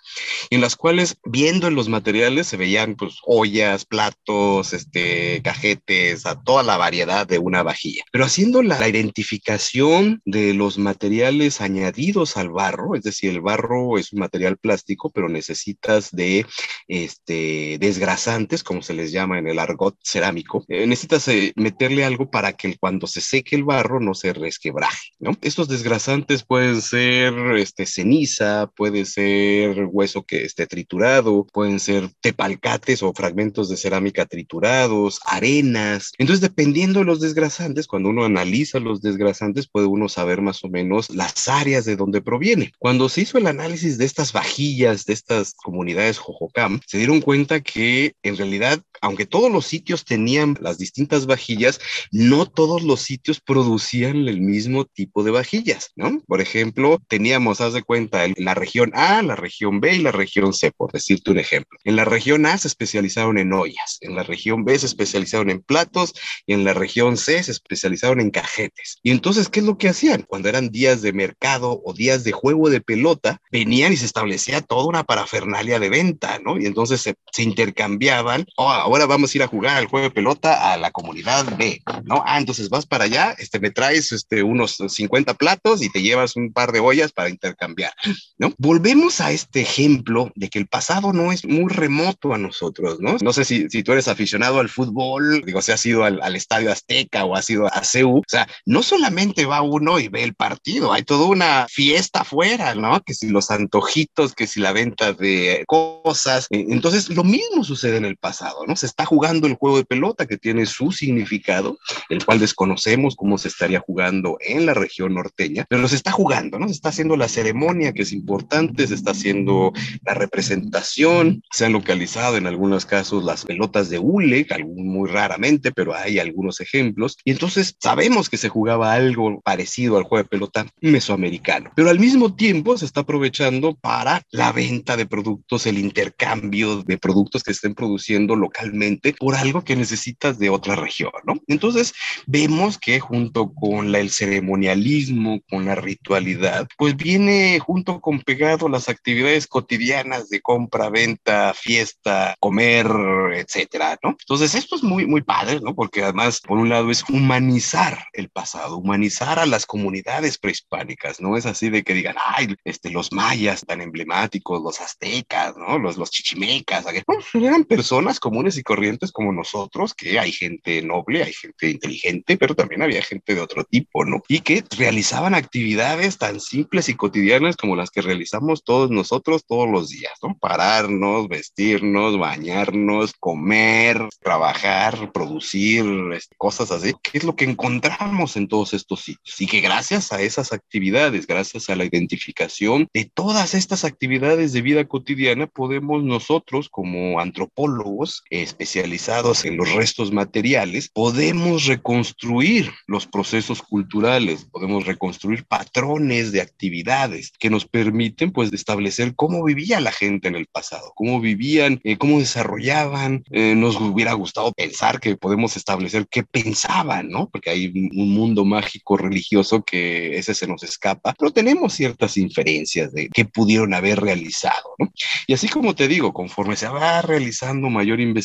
en las cuales viendo en los materiales se veían pues ollas, platos, este, cajetes, a toda la variedad de una vajilla. Pero haciendo la, la identificación de los materiales añadidos al barro, es decir, el barro es un material plástico, pero necesitas de este, desgrasantes como se les llama en el argot cerámico, eh, necesitas eh, meterle algo para que cuando se seque el barro no se resquebraje, ¿no? Estos desgrasantes pueden ser este, ceniza, puede ser hueso que esté triturado, pueden ser tepalcates o fragmentos de cerámica triturados, arenas. Entonces, dependiendo de los desgrasantes, cuando uno analiza los desgrasantes, puede uno saber más o menos las áreas de donde proviene. Cuando se hizo el análisis de estas vajillas, de estas comunidades Jojocam, se dieron cuenta que en realidad aunque todos los sitios tenían las distintas vajillas, no todos los sitios producían el mismo tipo de vajillas, ¿no? Por ejemplo, teníamos, haz de cuenta, la región A, la región B y la región C, por decirte un ejemplo. En la región A se especializaron en ollas, en la región B se especializaron en platos y en la región C se especializaron en cajetes. Y entonces, ¿qué es lo que hacían? Cuando eran días de mercado o días de juego de pelota, venían y se establecía toda una parafernalia de venta, ¿no? Y entonces se, se intercambiaban ahora vamos a ir a jugar al juego de pelota a la comunidad B, ¿no? Ah, entonces vas para allá, este, me traes este, unos 50 platos y te llevas un par de ollas para intercambiar, ¿no? Volvemos a este ejemplo de que el pasado no es muy remoto a nosotros, ¿no? No sé si, si tú eres aficionado al fútbol, digo, si has ido al, al Estadio Azteca o has ido a CEU, o sea, no solamente va uno y ve el partido, hay toda una fiesta afuera, ¿no? Que si los antojitos, que si la venta de cosas, eh, entonces lo mismo sucede en el pasado, ¿no? Se está jugando el juego de pelota que tiene su significado, el cual desconocemos cómo se estaría jugando en la región norteña, pero se está jugando, ¿no? Se está haciendo la ceremonia que es importante, se está haciendo la representación, se han localizado en algunos casos las pelotas de hule, muy raramente, pero hay algunos ejemplos, y entonces sabemos que se jugaba algo parecido al juego de pelota mesoamericano, pero al mismo tiempo se está aprovechando para la venta de productos, el intercambio de productos que estén produciendo localmente por algo que necesitas de otra región, ¿no? Entonces vemos que junto con la, el ceremonialismo, con la ritualidad, pues viene junto con pegado las actividades cotidianas de compra, venta, fiesta, comer, etcétera, ¿no? Entonces esto es muy, muy padre, ¿no? Porque además, por un lado, es humanizar el pasado, humanizar a las comunidades prehispánicas, ¿no? Es así de que digan, ay, este, los mayas tan emblemáticos, los aztecas, ¿no? Los, los chichimecas, no, eran personas comunes y corrientes como nosotros, que hay gente noble, hay gente inteligente, pero también había gente de otro tipo, ¿no? Y que realizaban actividades tan simples y cotidianas como las que realizamos todos nosotros todos los días, ¿no? Pararnos, vestirnos, bañarnos, comer, trabajar, producir, este, cosas así, ¿Qué es lo que encontramos en todos estos sitios. Y que gracias a esas actividades, gracias a la identificación de todas estas actividades de vida cotidiana, podemos nosotros como antropólogos especializados en los restos materiales, podemos reconstruir los procesos culturales, podemos reconstruir patrones de actividades que nos permiten pues establecer cómo vivía la gente en el pasado, cómo vivían, eh, cómo desarrollaban. Eh, nos hubiera gustado pensar que podemos establecer qué pensaban, ¿no? Porque hay un mundo mágico religioso que ese se nos escapa, pero tenemos ciertas inferencias de qué pudieron haber realizado, ¿no? Y así como te digo, conforme se va realizando mayor investigación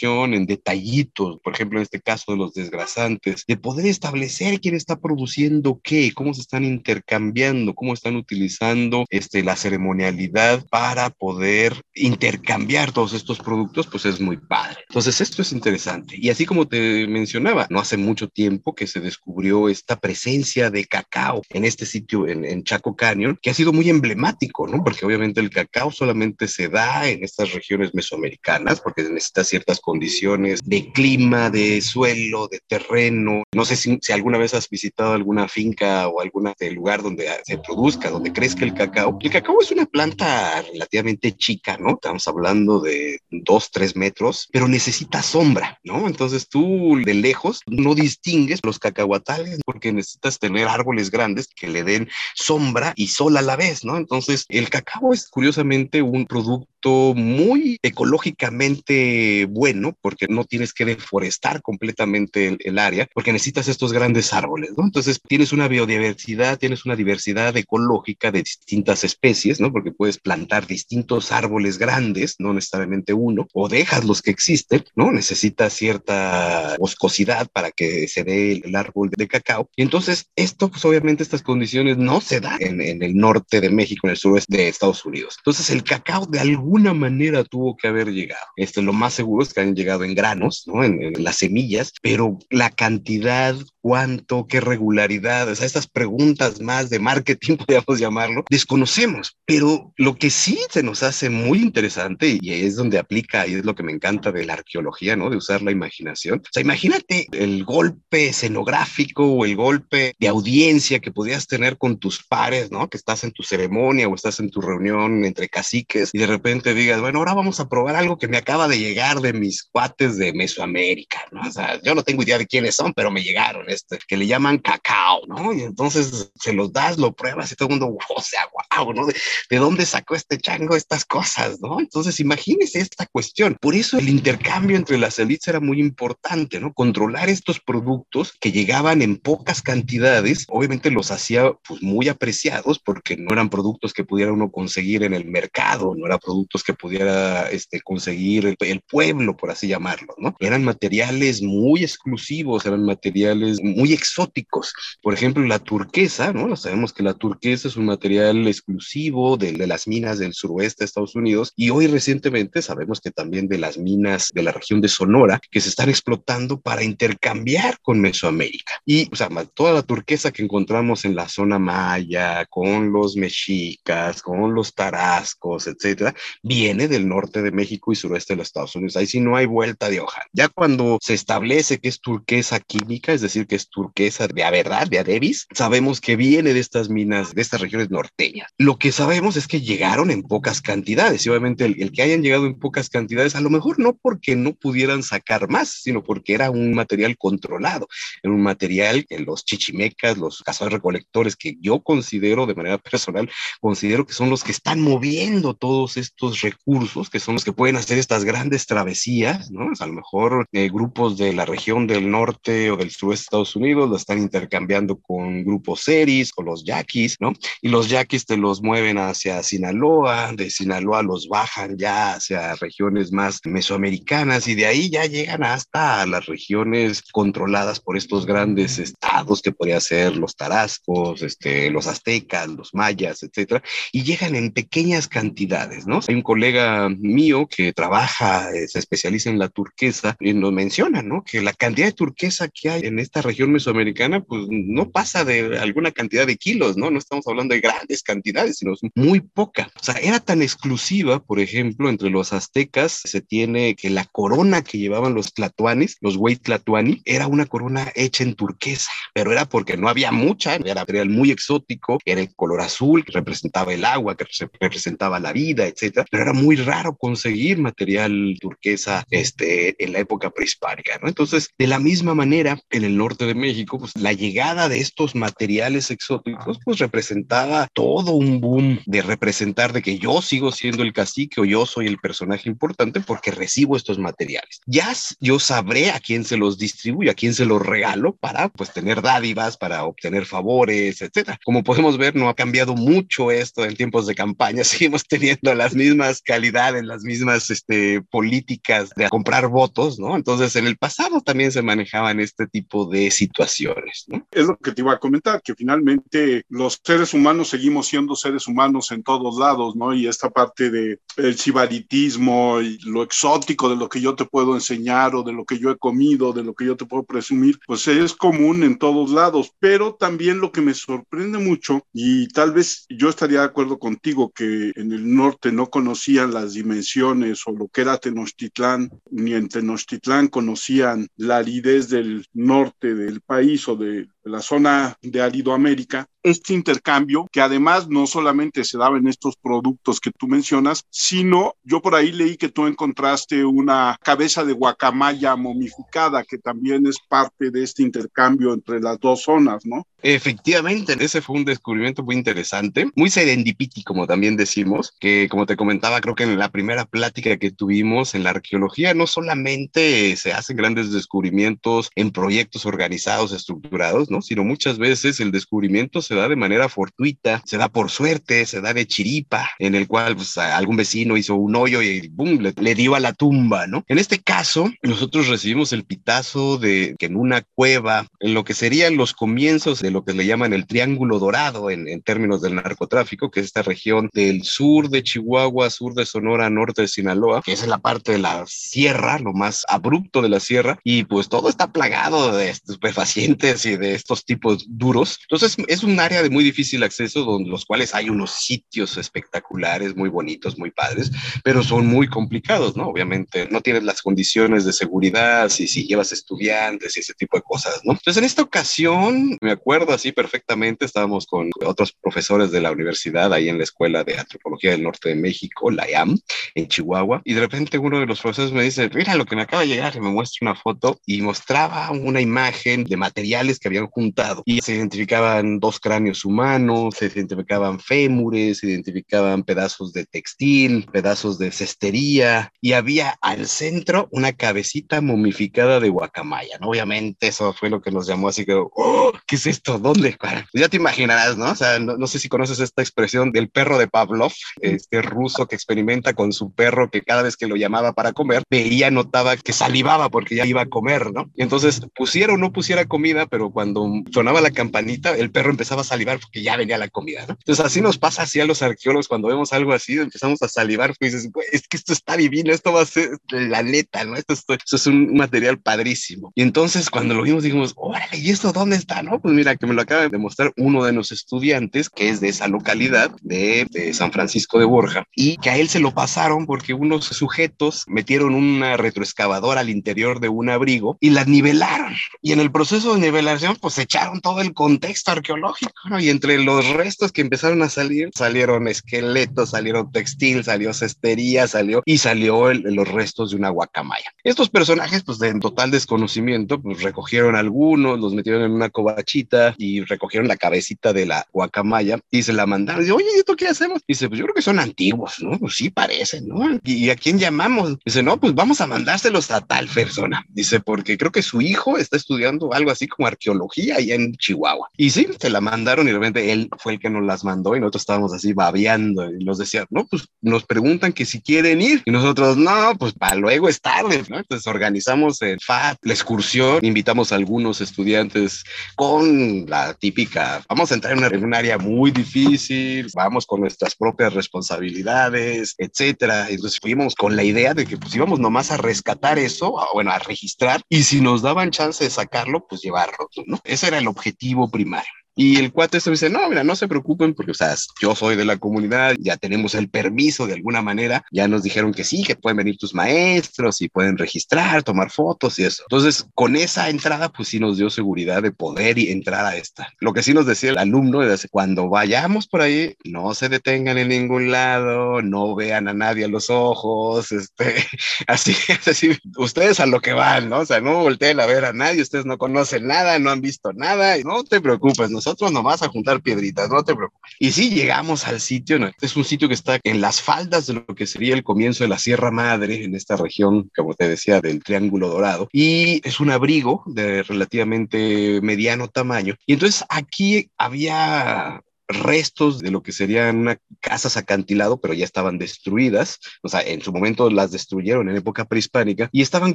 en detallitos, por ejemplo, en este caso de los desgrasantes, de poder establecer quién está produciendo qué, cómo se están intercambiando, cómo están utilizando este, la ceremonialidad para poder intercambiar todos estos productos, pues es muy padre. Entonces, esto es interesante. Y así como te mencionaba, no hace mucho tiempo que se descubrió esta presencia de cacao en este sitio, en, en Chaco Canyon, que ha sido muy emblemático, ¿no? Porque obviamente el cacao solamente se da en estas regiones mesoamericanas, porque ciertas condiciones de clima, de suelo, de terreno. No sé si, si alguna vez has visitado alguna finca o algún lugar donde se produzca, donde crezca el cacao. El cacao es una planta relativamente chica, ¿no? Estamos hablando de dos, tres metros, pero necesita sombra, ¿no? Entonces tú de lejos no distingues los cacahuatales porque necesitas tener árboles grandes que le den sombra y sol a la vez, ¿no? Entonces el cacao es curiosamente un producto muy ecológicamente bueno porque no tienes que deforestar completamente el, el área porque necesitas estos grandes árboles, ¿no? Entonces tienes una biodiversidad, tienes una diversidad ecológica de distintas especies, ¿no? Porque puedes plantar distintos árboles grandes, no necesariamente uno, o dejas los que existen, ¿no? Necesitas cierta boscosidad para que se dé el, árbol de cacao. Y entonces, esto, pues obviamente estas condiciones no se dan en, en, el norte de México, en el suroeste de Estados Unidos. Entonces, el cacao de alguna manera tuvo que haber llegado. Este, lo más seguro es que han llegado en granos, ¿no? En, en las semillas, pero la cantidad, cuánto, qué regularidad, o sea, estas preguntas más de marketing, podríamos llamarlo, desconocemos, pero lo que sí se nos hace muy interesante y es donde aplica y es lo que me encanta de la arqueología, ¿no? De usar la imaginación. O sea, imagínate el golpe escenográfico o el golpe de audiencia que podías tener con tus pares, ¿no? Que estás en tu ceremonia o estás en tu reunión entre caciques y de repente digas, bueno, ahora vamos a probar algo que me acaba de llegar de mis cuates de Mesoamérica, ¿no? O sea, yo no tengo idea de quiénes son, pero me llegaron este, que le llaman cacao, ¿no? Y entonces se los das, lo pruebas y todo el mundo, o sea, wow, ¿no? ¿De, ¿De, dónde sacó este chango estas cosas, ¿no? Entonces imagínese esta cuestión. Por eso el intercambio entre las élites era muy importante, ¿no? Controlar estos productos que llegaban en pocas cantidades, obviamente los hacía pues muy apreciados porque no eran productos que pudiera uno conseguir en el mercado, no eran productos productos que pudiera este, conseguir el, el, pueblo, por así llamarlo, ¿no? Eran materiales muy exclusivos, eran materiales muy exóticos. Por ejemplo, la turquesa, ¿no? Sabemos que la turquesa es un material exclusivo de, de las minas del suroeste de Estados Unidos y hoy recientemente sabemos que también de las minas de la región de Sonora que se están explotando para intercambiar con Mesoamérica. Y, o sea, toda la turquesa que encontramos en la zona maya, con los mexicas, con los tarascos, etcétera, viene del norte de México y suroeste de los Estados Unidos. Ahí sí no hay vuelta de hoja. Ya cuando se establece que es turquesa química, es decir, que es turquesa de a verdad, de a Davis, sabemos que viene de estas minas, de estas regiones norteñas. Lo que sabemos es que llegaron en pocas cantidades y obviamente el, el que hayan llegado en pocas cantidades, a lo mejor no porque no pudieran sacar más, sino porque era un material controlado, era un material que los chichimecas, los cazadores recolectores, que yo considero de manera personal, considero que son los que están moviendo todos estos recursos, que son los que pueden hacer estas grandes travesías, ¿no? a lo mejor eh, grupos de la región del norte o del sureste de Estados Unidos lo están intercambiando con grupos seris, con los yaquis, ¿no? Y los yaquis te los mueven hacia Sinaloa, de Sinaloa los bajan ya hacia regiones más mesoamericanas y de ahí ya llegan hasta las regiones controladas por estos grandes estados que podría ser los tarascos, este, los aztecas, los mayas, etcétera, y llegan en pequeñas cantidades, ¿no? Hay un colega mío que trabaja, eh, se especializa en la turquesa y nos menciona, ¿no? Que la cantidad de turquesa que hay en esta región mesoamericana, pues no pasa de alguna cantidad de kilos, ¿no? No estamos hablando de grandes cantidades, sino muy poca. O sea, era tan exclusiva, por ejemplo, entre los aztecas se tiene que la corona que llevaban los tlatoanis, los Weit Tlatoani, era una corona hecha en turquesa, pero era porque no había mucha, era material muy exótico, era el color azul que representaba el agua, que representaba la vida, etcétera, pero era muy raro conseguir material turquesa este, en la época prehispánica, ¿no? Entonces, de la misma manera, en el norte de México, pues la llegada de estos materiales exóticos, pues representaba todo un boom de representar de que yo sigo siendo el cacique o yo soy el personaje importante porque recibo estos materiales. Ya yo sabré a quién se los distribuyo, a quién se los regalo para pues tener dádivas, para obtener favores, etcétera. Como podemos ver, no ha cambiado mucho esto en tiempos de campaña, seguimos teniendo las mismas calidades, las mismas este, políticas de comprar votos, ¿no? Entonces, en el pasado también se manejaban este tipo de situaciones, ¿no? Es lo que te iba a comentar, que finalmente los seres humanos seguimos siendo seres humanos en todos lados, ¿no? Y esta parte de el y lo exótico de lo que yo te puedo enseñar o de lo que yo he comido, de lo que yo te puedo presumir, pues es común en todos lados, pero también lo que me sorprende mucho y tal vez yo estaría de acuerdo contigo que en el norte no conocían las dimensiones o lo que era Tenochtitlán, ni en Tenochtitlán conocían la aridez del norte del país o de la zona de Aridoamérica, este intercambio, que además no solamente se daba en estos productos que tú mencionas, sino yo por ahí leí que tú encontraste una cabeza de guacamaya momificada, que también es parte de este intercambio entre las dos zonas, ¿no? Efectivamente, ese fue un descubrimiento muy interesante, muy serendipity, como también decimos, que como te comentaba, creo que en la primera plática que tuvimos en la arqueología, no solamente se hacen grandes descubrimientos en proyectos organizados, estructurados, ¿no? Sino muchas veces el descubrimiento da de manera fortuita, se da por suerte, se da de chiripa, en el cual pues, algún vecino hizo un hoyo y boom, le, le, dio a la tumba, ¿no? En este caso, nosotros recibimos el pitazo de que en una cueva, en lo que serían los comienzos de lo que le llaman el Triángulo Dorado en, en términos del narcotráfico, que es esta región del sur de Chihuahua, sur de Sonora, norte de Sinaloa, que es la parte de la sierra, lo más abrupto de la sierra, y pues todo está plagado de estupefacientes y de estos tipos duros. Entonces es un área de muy difícil acceso, donde los cuales hay unos sitios espectaculares, muy bonitos, muy padres, pero son muy complicados, ¿no? Obviamente no tienes las condiciones de seguridad, si, si llevas estudiantes y ese tipo de cosas, ¿no? Entonces en esta ocasión, me acuerdo así perfectamente, estábamos con otros profesores de la universidad ahí en la Escuela de Antropología del Norte de México, la IAM, en Chihuahua, y de repente uno de los profesores me dice, mira lo que me acaba de llegar, y me muestra una foto y mostraba una imagen de materiales que habían juntado y se identificaban dos cráneos humanos, se identificaban fémures, se identificaban pedazos de textil, pedazos de cestería, y había al centro una cabecita momificada de guacamaya, ¿no? Obviamente eso fue lo que nos llamó así que, oh, ¿qué es esto? ¿Dónde? Ya te imaginarás, ¿no? O sea, no, no sé si conoces esta expresión del perro de Pavlov, este ruso que experimenta con su perro que cada vez que lo llamaba para comer, veía, notaba que salivaba porque ya iba a comer, ¿no? Y entonces pusiera o no pusiera comida, pero cuando sonaba la campanita, el perro empezaba a salivar porque ya venía la comida, ¿no? Entonces así nos pasa así a los arqueólogos cuando vemos algo así, empezamos a salivar, pues dices, es que esto está divino, esto va a ser la neta, ¿no? Esto, esto, es un material padrísimo. Y entonces cuando lo vimos dijimos, órale, ¿y esto dónde está? No, pues mira, que me lo acaba de mostrar uno de los estudiantes que es de esa localidad de, de San Francisco de Borja y que a él se lo pasaron porque unos sujetos metieron una retroexcavadora al interior de un abrigo y la nivelaron. Y en el proceso de nivelación, pues echaron todo el contexto arqueológico, Y entre los restos que empezaron a salir, salieron esqueletos, salieron textil, salió cestería, salió y salió los restos de una guacamaya. Estos personajes, pues de total desconocimiento, pues recogieron algunos, los metieron en una cobachita y recogieron la cabecita de la guacamaya y se la mandaron. Y oye, ¿esto qué hacemos? Y dice, pues yo creo que son antiguos, ¿no? Pues sí parecen, ¿no? Y, y aquí quién llamamos? Dice, no, pues vamos a mandárselos a tal persona. Dice, porque creo que su hijo está estudiando algo así como arqueología allá en Chihuahua. Y sí, se la mandaron y de repente él fue el que nos las mandó y nosotros estábamos así babeando y nos decía, no, pues nos preguntan que si quieren ir y nosotros, no, pues para luego es tarde, ¿no? Entonces organizamos el FAT, la excursión, invitamos a algunos estudiantes con la típica, vamos a entrar en, en un área muy difícil, vamos con nuestras propias responsabilidades, etcétera. Entonces fuimos con la idea de que pues íbamos nomás a rescatar eso, bueno, a registrar, y si nos daban chance de sacarlo, pues llevarlo, ¿no? Ese era el objetivo primario. Y el cuate esto dice, no, mira, no se preocupen porque, o sea, yo soy de la comunidad, ya tenemos el permiso de alguna manera, ya nos dijeron que sí, que pueden venir tus maestros y pueden registrar, tomar fotos y eso. Entonces, con esa entrada, pues sí nos dio seguridad de poder y entrar a esta. Lo que sí nos decía el alumno es, cuando vayamos por ahí, no se detengan en ningún lado, no vean a nadie a los ojos, este, así, así, ustedes a lo que van, ¿no? O sea, no volteen a ver a nadie, ustedes no conocen nada, no han visto nada, no te preocupes, nosotros nosotros nomás a juntar piedritas, no te preocupes. Y sí llegamos al sitio, es un sitio que está en las faldas de lo que sería el comienzo de la Sierra Madre, en esta región, como te decía, del Triángulo Dorado, y es un abrigo de relativamente mediano tamaño. Y entonces aquí había restos de lo que serían casas acantilado, pero ya estaban destruidas. O sea, en su momento las destruyeron en época prehispánica y estaban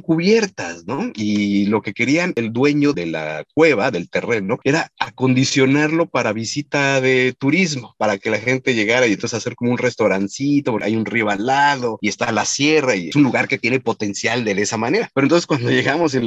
cubiertas, ¿no? Y lo que querían el dueño de la cueva, del terreno, era acondicionarlo para visita de turismo, para que la gente llegara y entonces hacer como un restaurancito, hay un río al lado y está la sierra y es un lugar que tiene potencial de esa manera. Pero entonces cuando llegamos y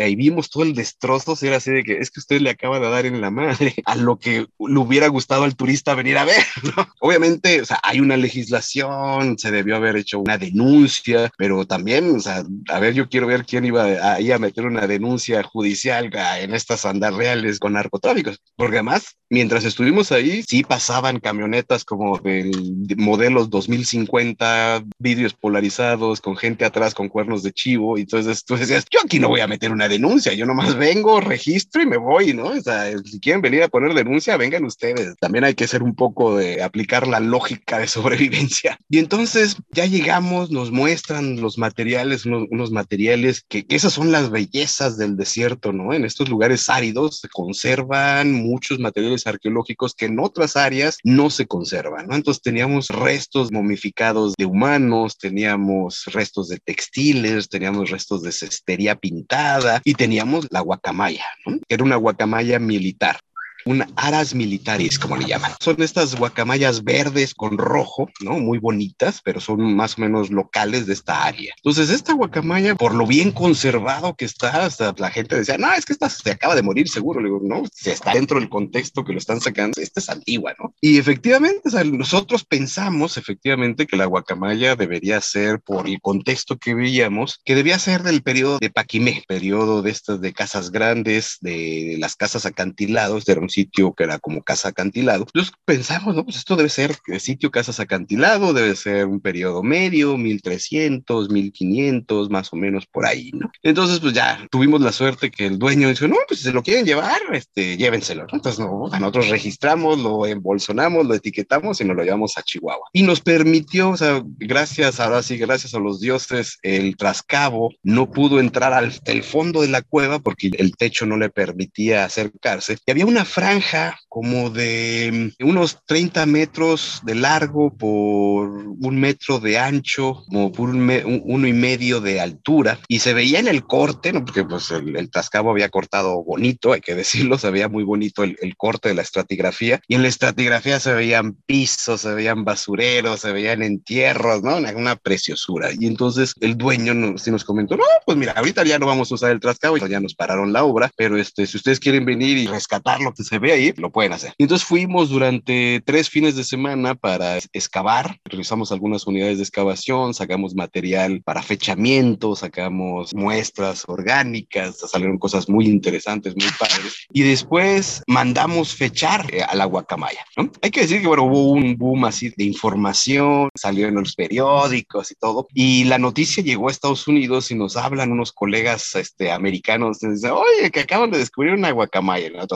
ahí vimos todo el destrozo, era así de que es que usted le acaba de dar en la madre a lo que le hubiera gustado al turista venir a ver, ¿no? Obviamente, o sea, hay una legislación, se debió haber hecho una denuncia, pero también, o sea, a ver, yo quiero ver quién iba ahí a meter una denuncia judicial en estas andas reales con narcotráficos, porque además, mientras estuvimos ahí, sí pasaban camionetas como del modelos 2050, vídeos polarizados, con gente atrás con cuernos de chivo, y entonces tú decías, yo aquí no voy a meter una denuncia, yo nomás vengo, registro y me voy, ¿no? O sea, si quieren venir a poner denuncia, vengan ustedes. También hay que ser un poco de aplicar la lógica de sobrevivencia. Y entonces ya llegamos, nos muestran los materiales, unos, materiales que, esas son las bellezas del desierto, ¿no? En estos lugares áridos se conservan muchos materiales arqueológicos que en otras áreas no se conservan, ¿no? Entonces teníamos restos momificados de humanos, teníamos restos de textiles, teníamos restos de cestería pintada y teníamos la guacamaya, ¿no? Era una guacamaya militar un aras militaris, como le llaman. Son estas guacamayas verdes con rojo, ¿no? Muy bonitas, pero son más o menos locales de esta área. Entonces, esta guacamaya, por lo bien conservado que está, hasta la gente decía, no, es que esta se acaba de morir seguro. Le digo, no, se está dentro del contexto que lo están sacando, esta es antigua, ¿no? Y efectivamente, o sea, nosotros pensamos efectivamente que la guacamaya debería ser, por el contexto que veíamos, que debía ser del periodo de Paquimé, periodo de estas de casas grandes, de las casas acantilados, de sitio que era como casa acantilado. Entonces pensamos, no, pues esto debe ser sitio casas acantilado, debe ser un periodo medio, 1300, 1500, más o menos por ahí, ¿no? Entonces, pues ya tuvimos la suerte que el dueño dijo, no, pues si se lo quieren llevar, este, llévenselo, Entonces, no, nosotros registramos, lo embolsonamos, lo etiquetamos y nos lo llevamos a Chihuahua. Y nos permitió, o sea, gracias, ahora sí, gracias a los dioses, el trascabo no pudo entrar al el fondo de la cueva porque el techo no le permitía acercarse. Y había una franja como de unos 30 metros de largo por un metro de ancho, como por un, uno y medio de altura, y se veía en el corte, ¿no? porque pues el, el Tascabo había cortado bonito, hay que decirlo, se veía muy bonito el, el, corte de la estratigrafía, y en la estratigrafía se veían pisos, se veían basureros, se veían entierros, ¿no? Una, una preciosura. Y entonces el dueño nos, sí nos comentó, no, pues mira, ahorita ya no vamos a usar el Tascabo, ya nos pararon la obra, pero este, si ustedes quieren venir y rescatar lo que se ve ahí, lo pueden hacer. Y entonces fuimos durante tres fines de semana para excavar, revisamos algunas unidades de excavación, sacamos material para fechamiento, sacamos muestras orgánicas, salieron cosas muy interesantes, muy padres. Y después mandamos fechar eh, a la guacamaya, ¿no? Hay que decir que, bueno, hubo un boom así de información, salió en los periódicos y todo, y la noticia llegó a Estados Unidos y nos hablan unos colegas este, americanos, dicen, oye, que acaban de descubrir una guacamaya, ¿no?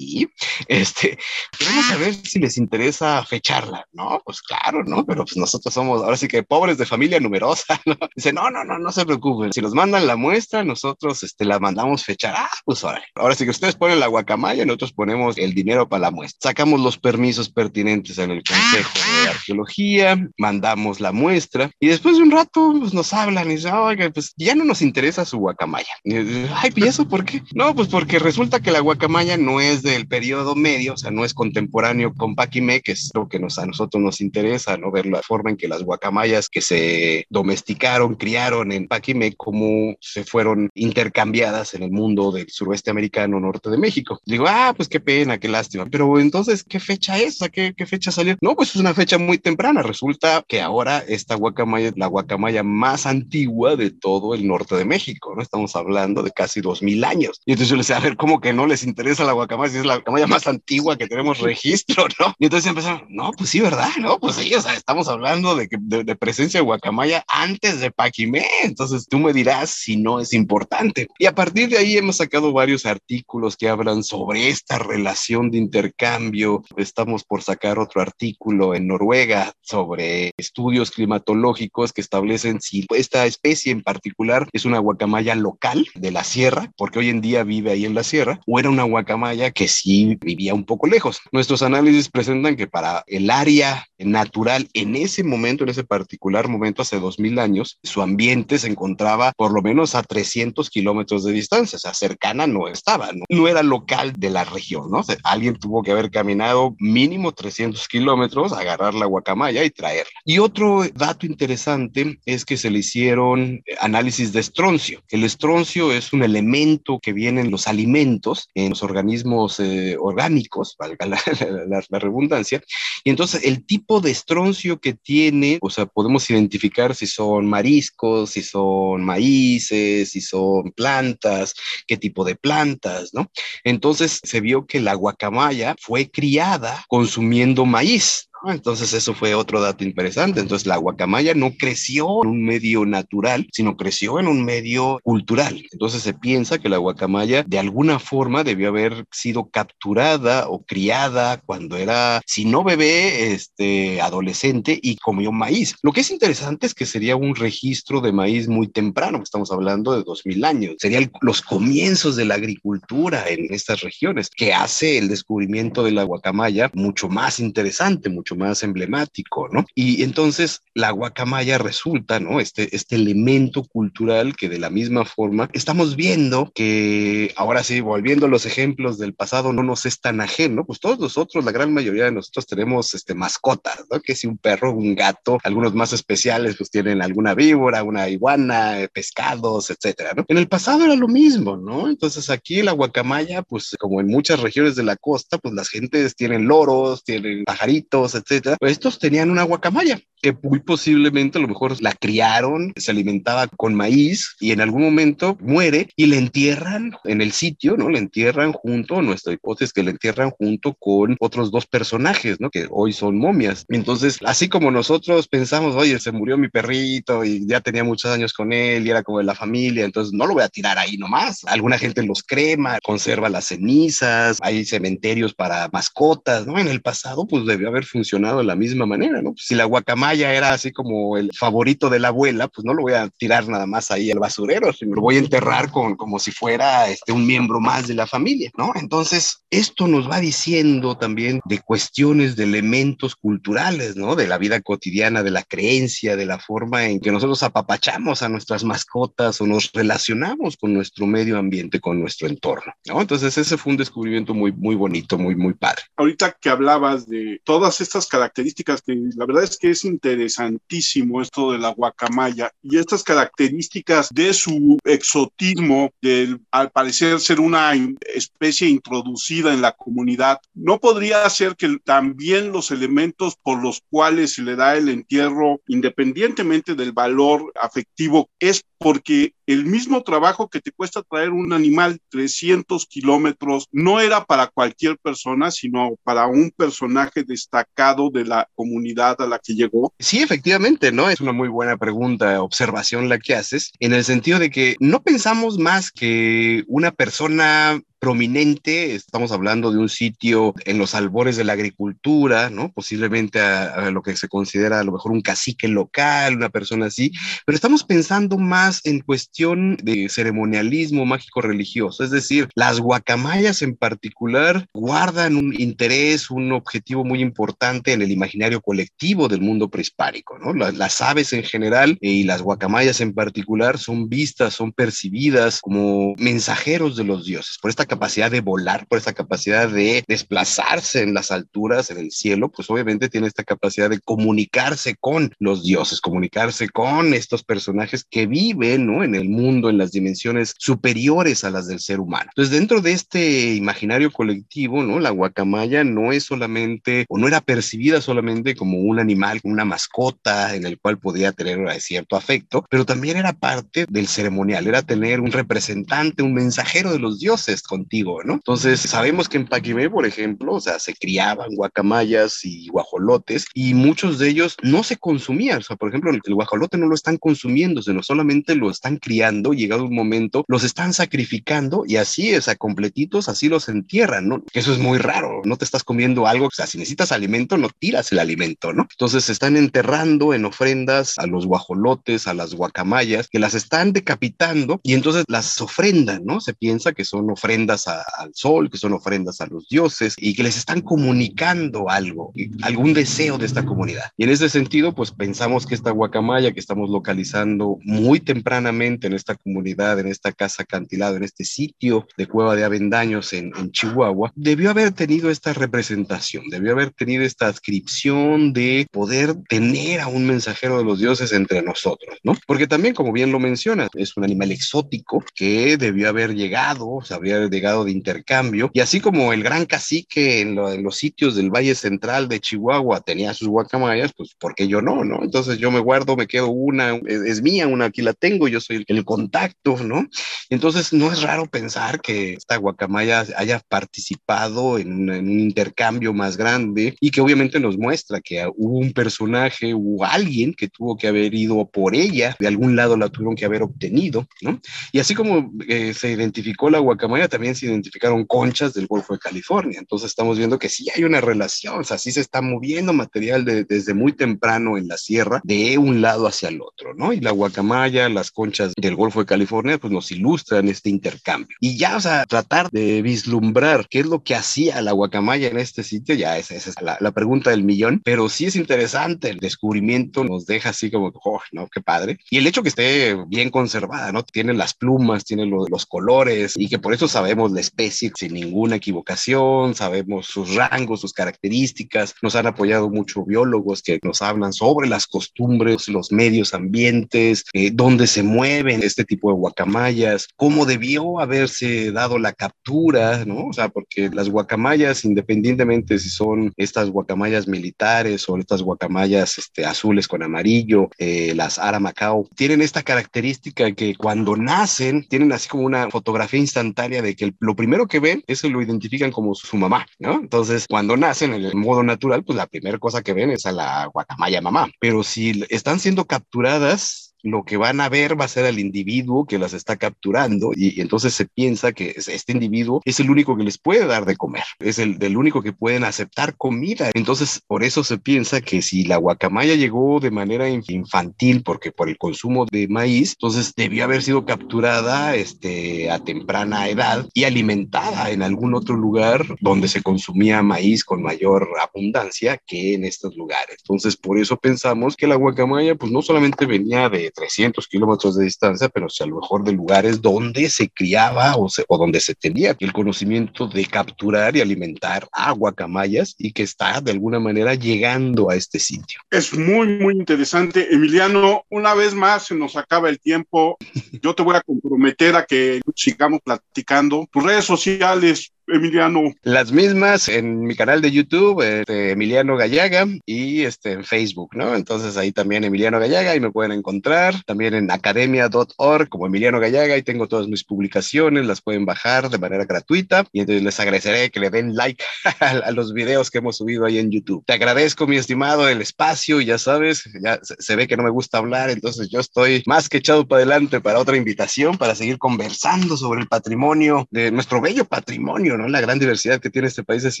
Este, vamos a ver si les interesa fecharla, ¿no? Pues claro, ¿no? Pero pues nosotros somos ahora sí que pobres de familia numerosa, ¿no? Dice, no, no, no, no se preocupen. Si nos mandan la muestra, nosotros este, la mandamos fechar. Ah, pues ahora. Ahora sí que ustedes ponen la guacamaya, nosotros ponemos el dinero para la muestra. Sacamos los permisos pertinentes en el Consejo de Arqueología, mandamos la muestra y después de un rato pues, nos hablan y dicen, oiga, pues ya no nos interesa su guacamaya. Y, Ay, ¿y eso por qué? No, pues porque resulta que la guacamaya no es del periodo medio, o sea, no es contemporáneo con Paquimé, que es lo que nos, a nosotros nos interesa, ¿no? Ver la forma en que las guacamayas que se domesticaron, criaron en Paquimé, cómo se fueron intercambiadas en el mundo del suroeste americano, norte de México. Digo, ah, pues qué pena, qué lástima. Pero entonces, ¿qué fecha es? ¿A qué, fecha salió? No, pues es una fecha muy temprana. Resulta que ahora esta guacamaya es la guacamaya más antigua de todo el norte de México, ¿no? Estamos hablando de casi dos mil años. Y entonces yo les decía, a ver, ¿cómo que no les interesa la guacamaya? Si es la guacamaya más antigua que tenemos registro, ¿no? Y entonces empezaron, no, pues sí, ¿verdad? No, pues sí, o sea, estamos hablando de, que, de, de presencia de guacamaya antes de Paquimé. Entonces tú me dirás si no es importante. Y a partir de ahí hemos sacado varios artículos que hablan sobre esta relación de intercambio. Estamos por sacar otro artículo en Noruega sobre estudios climatológicos que establecen si esta especie en particular es una guacamaya local de la sierra, porque hoy en día vive ahí en la sierra, o era una guacamaya que sí vivía un poco lejos. Nuestros análisis presentan que para el área natural en ese momento, en ese particular momento, hace dos mil años, su ambiente se encontraba por lo menos a 300 kilómetros de distancia, o sea, cercana no estaba, ¿no? no era local de la región, ¿no? O sea, alguien tuvo que haber caminado mínimo 300 kilómetros, agarrar la guacamaya y traerla. Y otro dato interesante es que se le hicieron análisis de estroncio. El estroncio es un elemento que viene en los alimentos, en los organismos eh, orgánicos, valga la, la, redundancia, y entonces el tipo de estroncio que tiene, o sea, podemos identificar si son mariscos, si son maíces, si son plantas, qué tipo de plantas, ¿no? Entonces se vio que la guacamaya fue criada consumiendo maíz, entonces eso fue otro dato interesante. Entonces la guacamaya no creció en un medio natural, sino creció en un medio cultural. Entonces se piensa que la guacamaya de alguna forma debió haber sido capturada o criada cuando era, si no bebé, este, adolescente y comió maíz. Lo que es interesante es que sería un registro de maíz muy temprano, estamos hablando de 2000 años. Serían los comienzos de la agricultura en estas regiones, que hace el descubrimiento de la guacamaya mucho más interesante, mucho más emblemático, ¿no? Y entonces la guacamaya resulta, ¿no? Este, este elemento cultural que de la misma forma estamos viendo que ahora sí, volviendo a los ejemplos del pasado, no nos es tan ajeno, pues todos nosotros, la gran mayoría de nosotros tenemos este, mascotas, ¿no? Que si un perro, un gato, algunos más especiales pues tienen alguna víbora, una iguana, eh, pescados, etcétera, ¿no? En el pasado era lo mismo, ¿no? Entonces aquí la guacamaya, pues como en muchas regiones de la costa, pues las gentes tienen loros, tienen pajaritos, pues estos tenían una guacamaya que muy posiblemente a lo mejor la criaron, se alimentaba con maíz y en algún momento muere y le entierran en el sitio, ¿no? Le entierran junto, nuestra hipótesis que le entierran junto con otros dos personajes, ¿no? Que hoy son momias. Entonces, así como nosotros pensamos, oye, se murió mi perrito y ya tenía muchos años con él y era como de la familia, entonces no lo voy a tirar ahí nomás. Alguna gente los crema, conserva las cenizas, hay cementerios para mascotas, ¿no? En el pasado, pues debió haber funcionado de la misma manera, ¿no? Si la guacamaya era así como el favorito de la abuela, pues no lo voy a tirar nada más ahí al basurero, sino lo voy a enterrar con, como si fuera este, un miembro más de la familia, ¿no? Entonces, esto nos va diciendo también de cuestiones, de elementos culturales, ¿no? De la vida cotidiana, de la creencia, de la forma en que nosotros apapachamos a nuestras mascotas o nos relacionamos con nuestro medio ambiente, con nuestro entorno, ¿no? Entonces, ese fue un descubrimiento muy, muy bonito, muy, muy padre. Ahorita que hablabas de todas estas características, que la verdad es que es interesantísimo esto de la guacamaya y estas características de su exotismo, del al parecer ser una especie introducida en la comunidad, no podría ser que también los elementos por los cuales se le da el entierro, independientemente del valor afectivo, es porque el mismo trabajo que te cuesta traer un animal 300 kilómetros no era para cualquier persona, sino para un personaje destacado de la comunidad a la que llegó. Sí, efectivamente, ¿no? Es una muy buena pregunta, observación la que haces, en el sentido de que no pensamos más que una persona prominente, estamos hablando de un sitio en los albores de la agricultura, ¿no? Posiblemente a, lo que se considera a lo mejor un cacique local, una persona así, pero estamos pensando más en cuestión de ceremonialismo mágico religioso, es decir, las guacamayas en particular guardan un interés, un objetivo muy importante en el imaginario colectivo del mundo prehispánico, ¿no? Las, las aves en general y las guacamayas en particular son vistas, son percibidas como mensajeros de los dioses. Por esta capacidad de volar, por esa capacidad de desplazarse en las alturas, en el cielo, pues obviamente tiene esta capacidad de comunicarse con los dioses, comunicarse con estos personajes que viven ¿no? en el mundo, en las dimensiones superiores a las del ser humano. Entonces, dentro de este imaginario colectivo, ¿no? la guacamaya no es solamente, o no era percibida solamente como un animal, como una mascota en el cual podía tener cierto afecto, pero también era parte del ceremonial, era tener un representante, un mensajero de los dioses con contigo, ¿no? Entonces, sabemos que en Paquimé, por ejemplo, o sea, se criaban guacamayas y guajolotes y muchos de ellos no se consumían. O sea, por ejemplo, el, guajolote no lo están consumiendo, sino solamente lo están criando, llegado un momento, los están sacrificando y así, o sea, completitos, así los entierran, ¿no? Eso es muy raro, no te estás comiendo algo, o sea, si necesitas alimento, no tiras el alimento, ¿no? Entonces, se están enterrando en ofrendas a los guajolotes, a las guacamayas, que las están decapitando y entonces las ofrendan, ¿no? Se piensa que son ofrendas al sol, que son ofrendas a los dioses y que les están comunicando algo, algún deseo de esta comunidad. Y en ese sentido, pues pensamos que esta guacamaya que estamos localizando muy tempranamente en esta comunidad, en esta casa acantilado, en este sitio de Cueva de Avendaños en, en Chihuahua, debió haber tenido esta representación, debió haber tenido esta adscripción de poder tener a un mensajero de los dioses entre nosotros, ¿no? Porque también, como bien lo mencionas, es un animal exótico que debió haber llegado, o sea, habría llegado de intercambio. Y así como el gran cacique en, los sitios del Valle Central de Chihuahua tenía sus guacamayas, pues ¿por qué yo no? ¿no? Entonces yo me guardo, me quedo una, es, mía, una aquí la tengo, yo soy el, contacto, ¿no? Entonces no es raro pensar que esta guacamaya haya participado en, en un intercambio más grande y que obviamente nos muestra que hubo un personaje o alguien que tuvo que haber ido por ella, de algún lado la tuvieron que haber obtenido, ¿no? Y así como eh, se identificó la guacamaya, también se identificaron conchas del Golfo de California. Entonces estamos viendo que sí hay una relación, o sea, sí se está moviendo material desde muy temprano en la sierra de un lado hacia el otro, ¿no? Y la guacamaya, las conchas del Golfo de California, pues nos ilustran este intercambio. Y ya, o sea, tratar de vislumbrar qué es lo que hacía la guacamaya en este sitio, ya esa, es la, la, pregunta del millón, pero sí es interesante, el descubrimiento nos deja así como, oh, no, qué padre. Y el hecho que esté bien conservada, ¿no? Tiene las plumas, tiene lo, los colores y que por eso sabemos conocemos la especie sin ninguna equivocación, sabemos sus rangos, sus características, nos han apoyado mucho biólogos que nos hablan sobre las costumbres, los medios ambientes, eh, dónde se mueven este tipo de guacamayas, cómo debió haberse dado la captura, ¿no? O sea, porque las guacamayas, independientemente si son estas guacamayas militares o estas guacamayas este, azules con amarillo, eh, las aramacao, tienen esta característica que cuando nacen tienen así como una fotografía instantánea de que lo primero que ven es lo identifican como su mamá, ¿no? Entonces, cuando nacen en el modo natural, pues la primera cosa que ven es a la guacamaya mamá. Pero si están siendo capturadas, lo que van a ver va a ser al individuo que las está capturando y, entonces se piensa que este individuo es el único que les puede dar de comer, es el del único que pueden aceptar comida. Entonces, por eso se piensa que si la guacamaya llegó de manera infantil, porque por el consumo de maíz, entonces debió haber sido capturada este, a temprana edad y alimentada en algún otro lugar donde se consumía maíz con mayor abundancia que en estos lugares. Entonces, por eso pensamos que la guacamaya, pues no solamente venía de 300 kilómetros de distancia, pero si a lo mejor de lugares donde se criaba o, o donde se tenía el conocimiento de capturar y alimentar a guacamayas y que está de alguna manera llegando a este sitio. Es muy, muy interesante. Emiliano, una vez más se nos acaba el tiempo. Yo te voy a comprometer a que sigamos platicando. Tus redes sociales, Emiliano? Las mismas en mi canal de YouTube, este, Emiliano Gallaga, y este, en Facebook, ¿no? Entonces ahí también Emiliano Gallaga y me pueden encontrar. También en academia.org como Emiliano Gallaga y tengo todas mis publicaciones, las pueden bajar de manera gratuita y entonces les agradeceré que le den like a los videos que hemos subido ahí en YouTube. Te agradezco, mi estimado, el espacio, ya sabes, ya se ve que no me gusta hablar, entonces yo estoy más que echado para adelante para otra invitación, para seguir conversando sobre el patrimonio de nuestro bello patrimonio, la gran diversidad que tiene este país es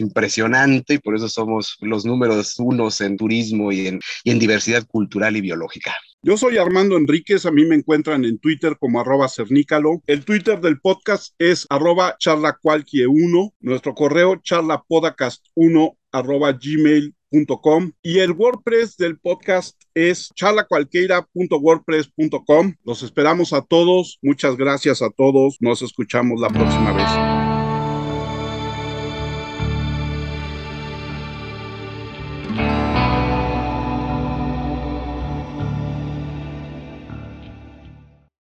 impresionante y por eso somos los números unos en turismo y en, y en diversidad cultural y biológica. Yo soy Armando Enríquez, a mí me encuentran en Twitter como arroba cernícalo. El Twitter del podcast es arroba charlacualquie1, nuestro correo charlapodcast1 arroba y el WordPress del podcast es charlacualqueira.wordpress.com. Los esperamos a todos, muchas gracias a todos, nos escuchamos la próxima vez.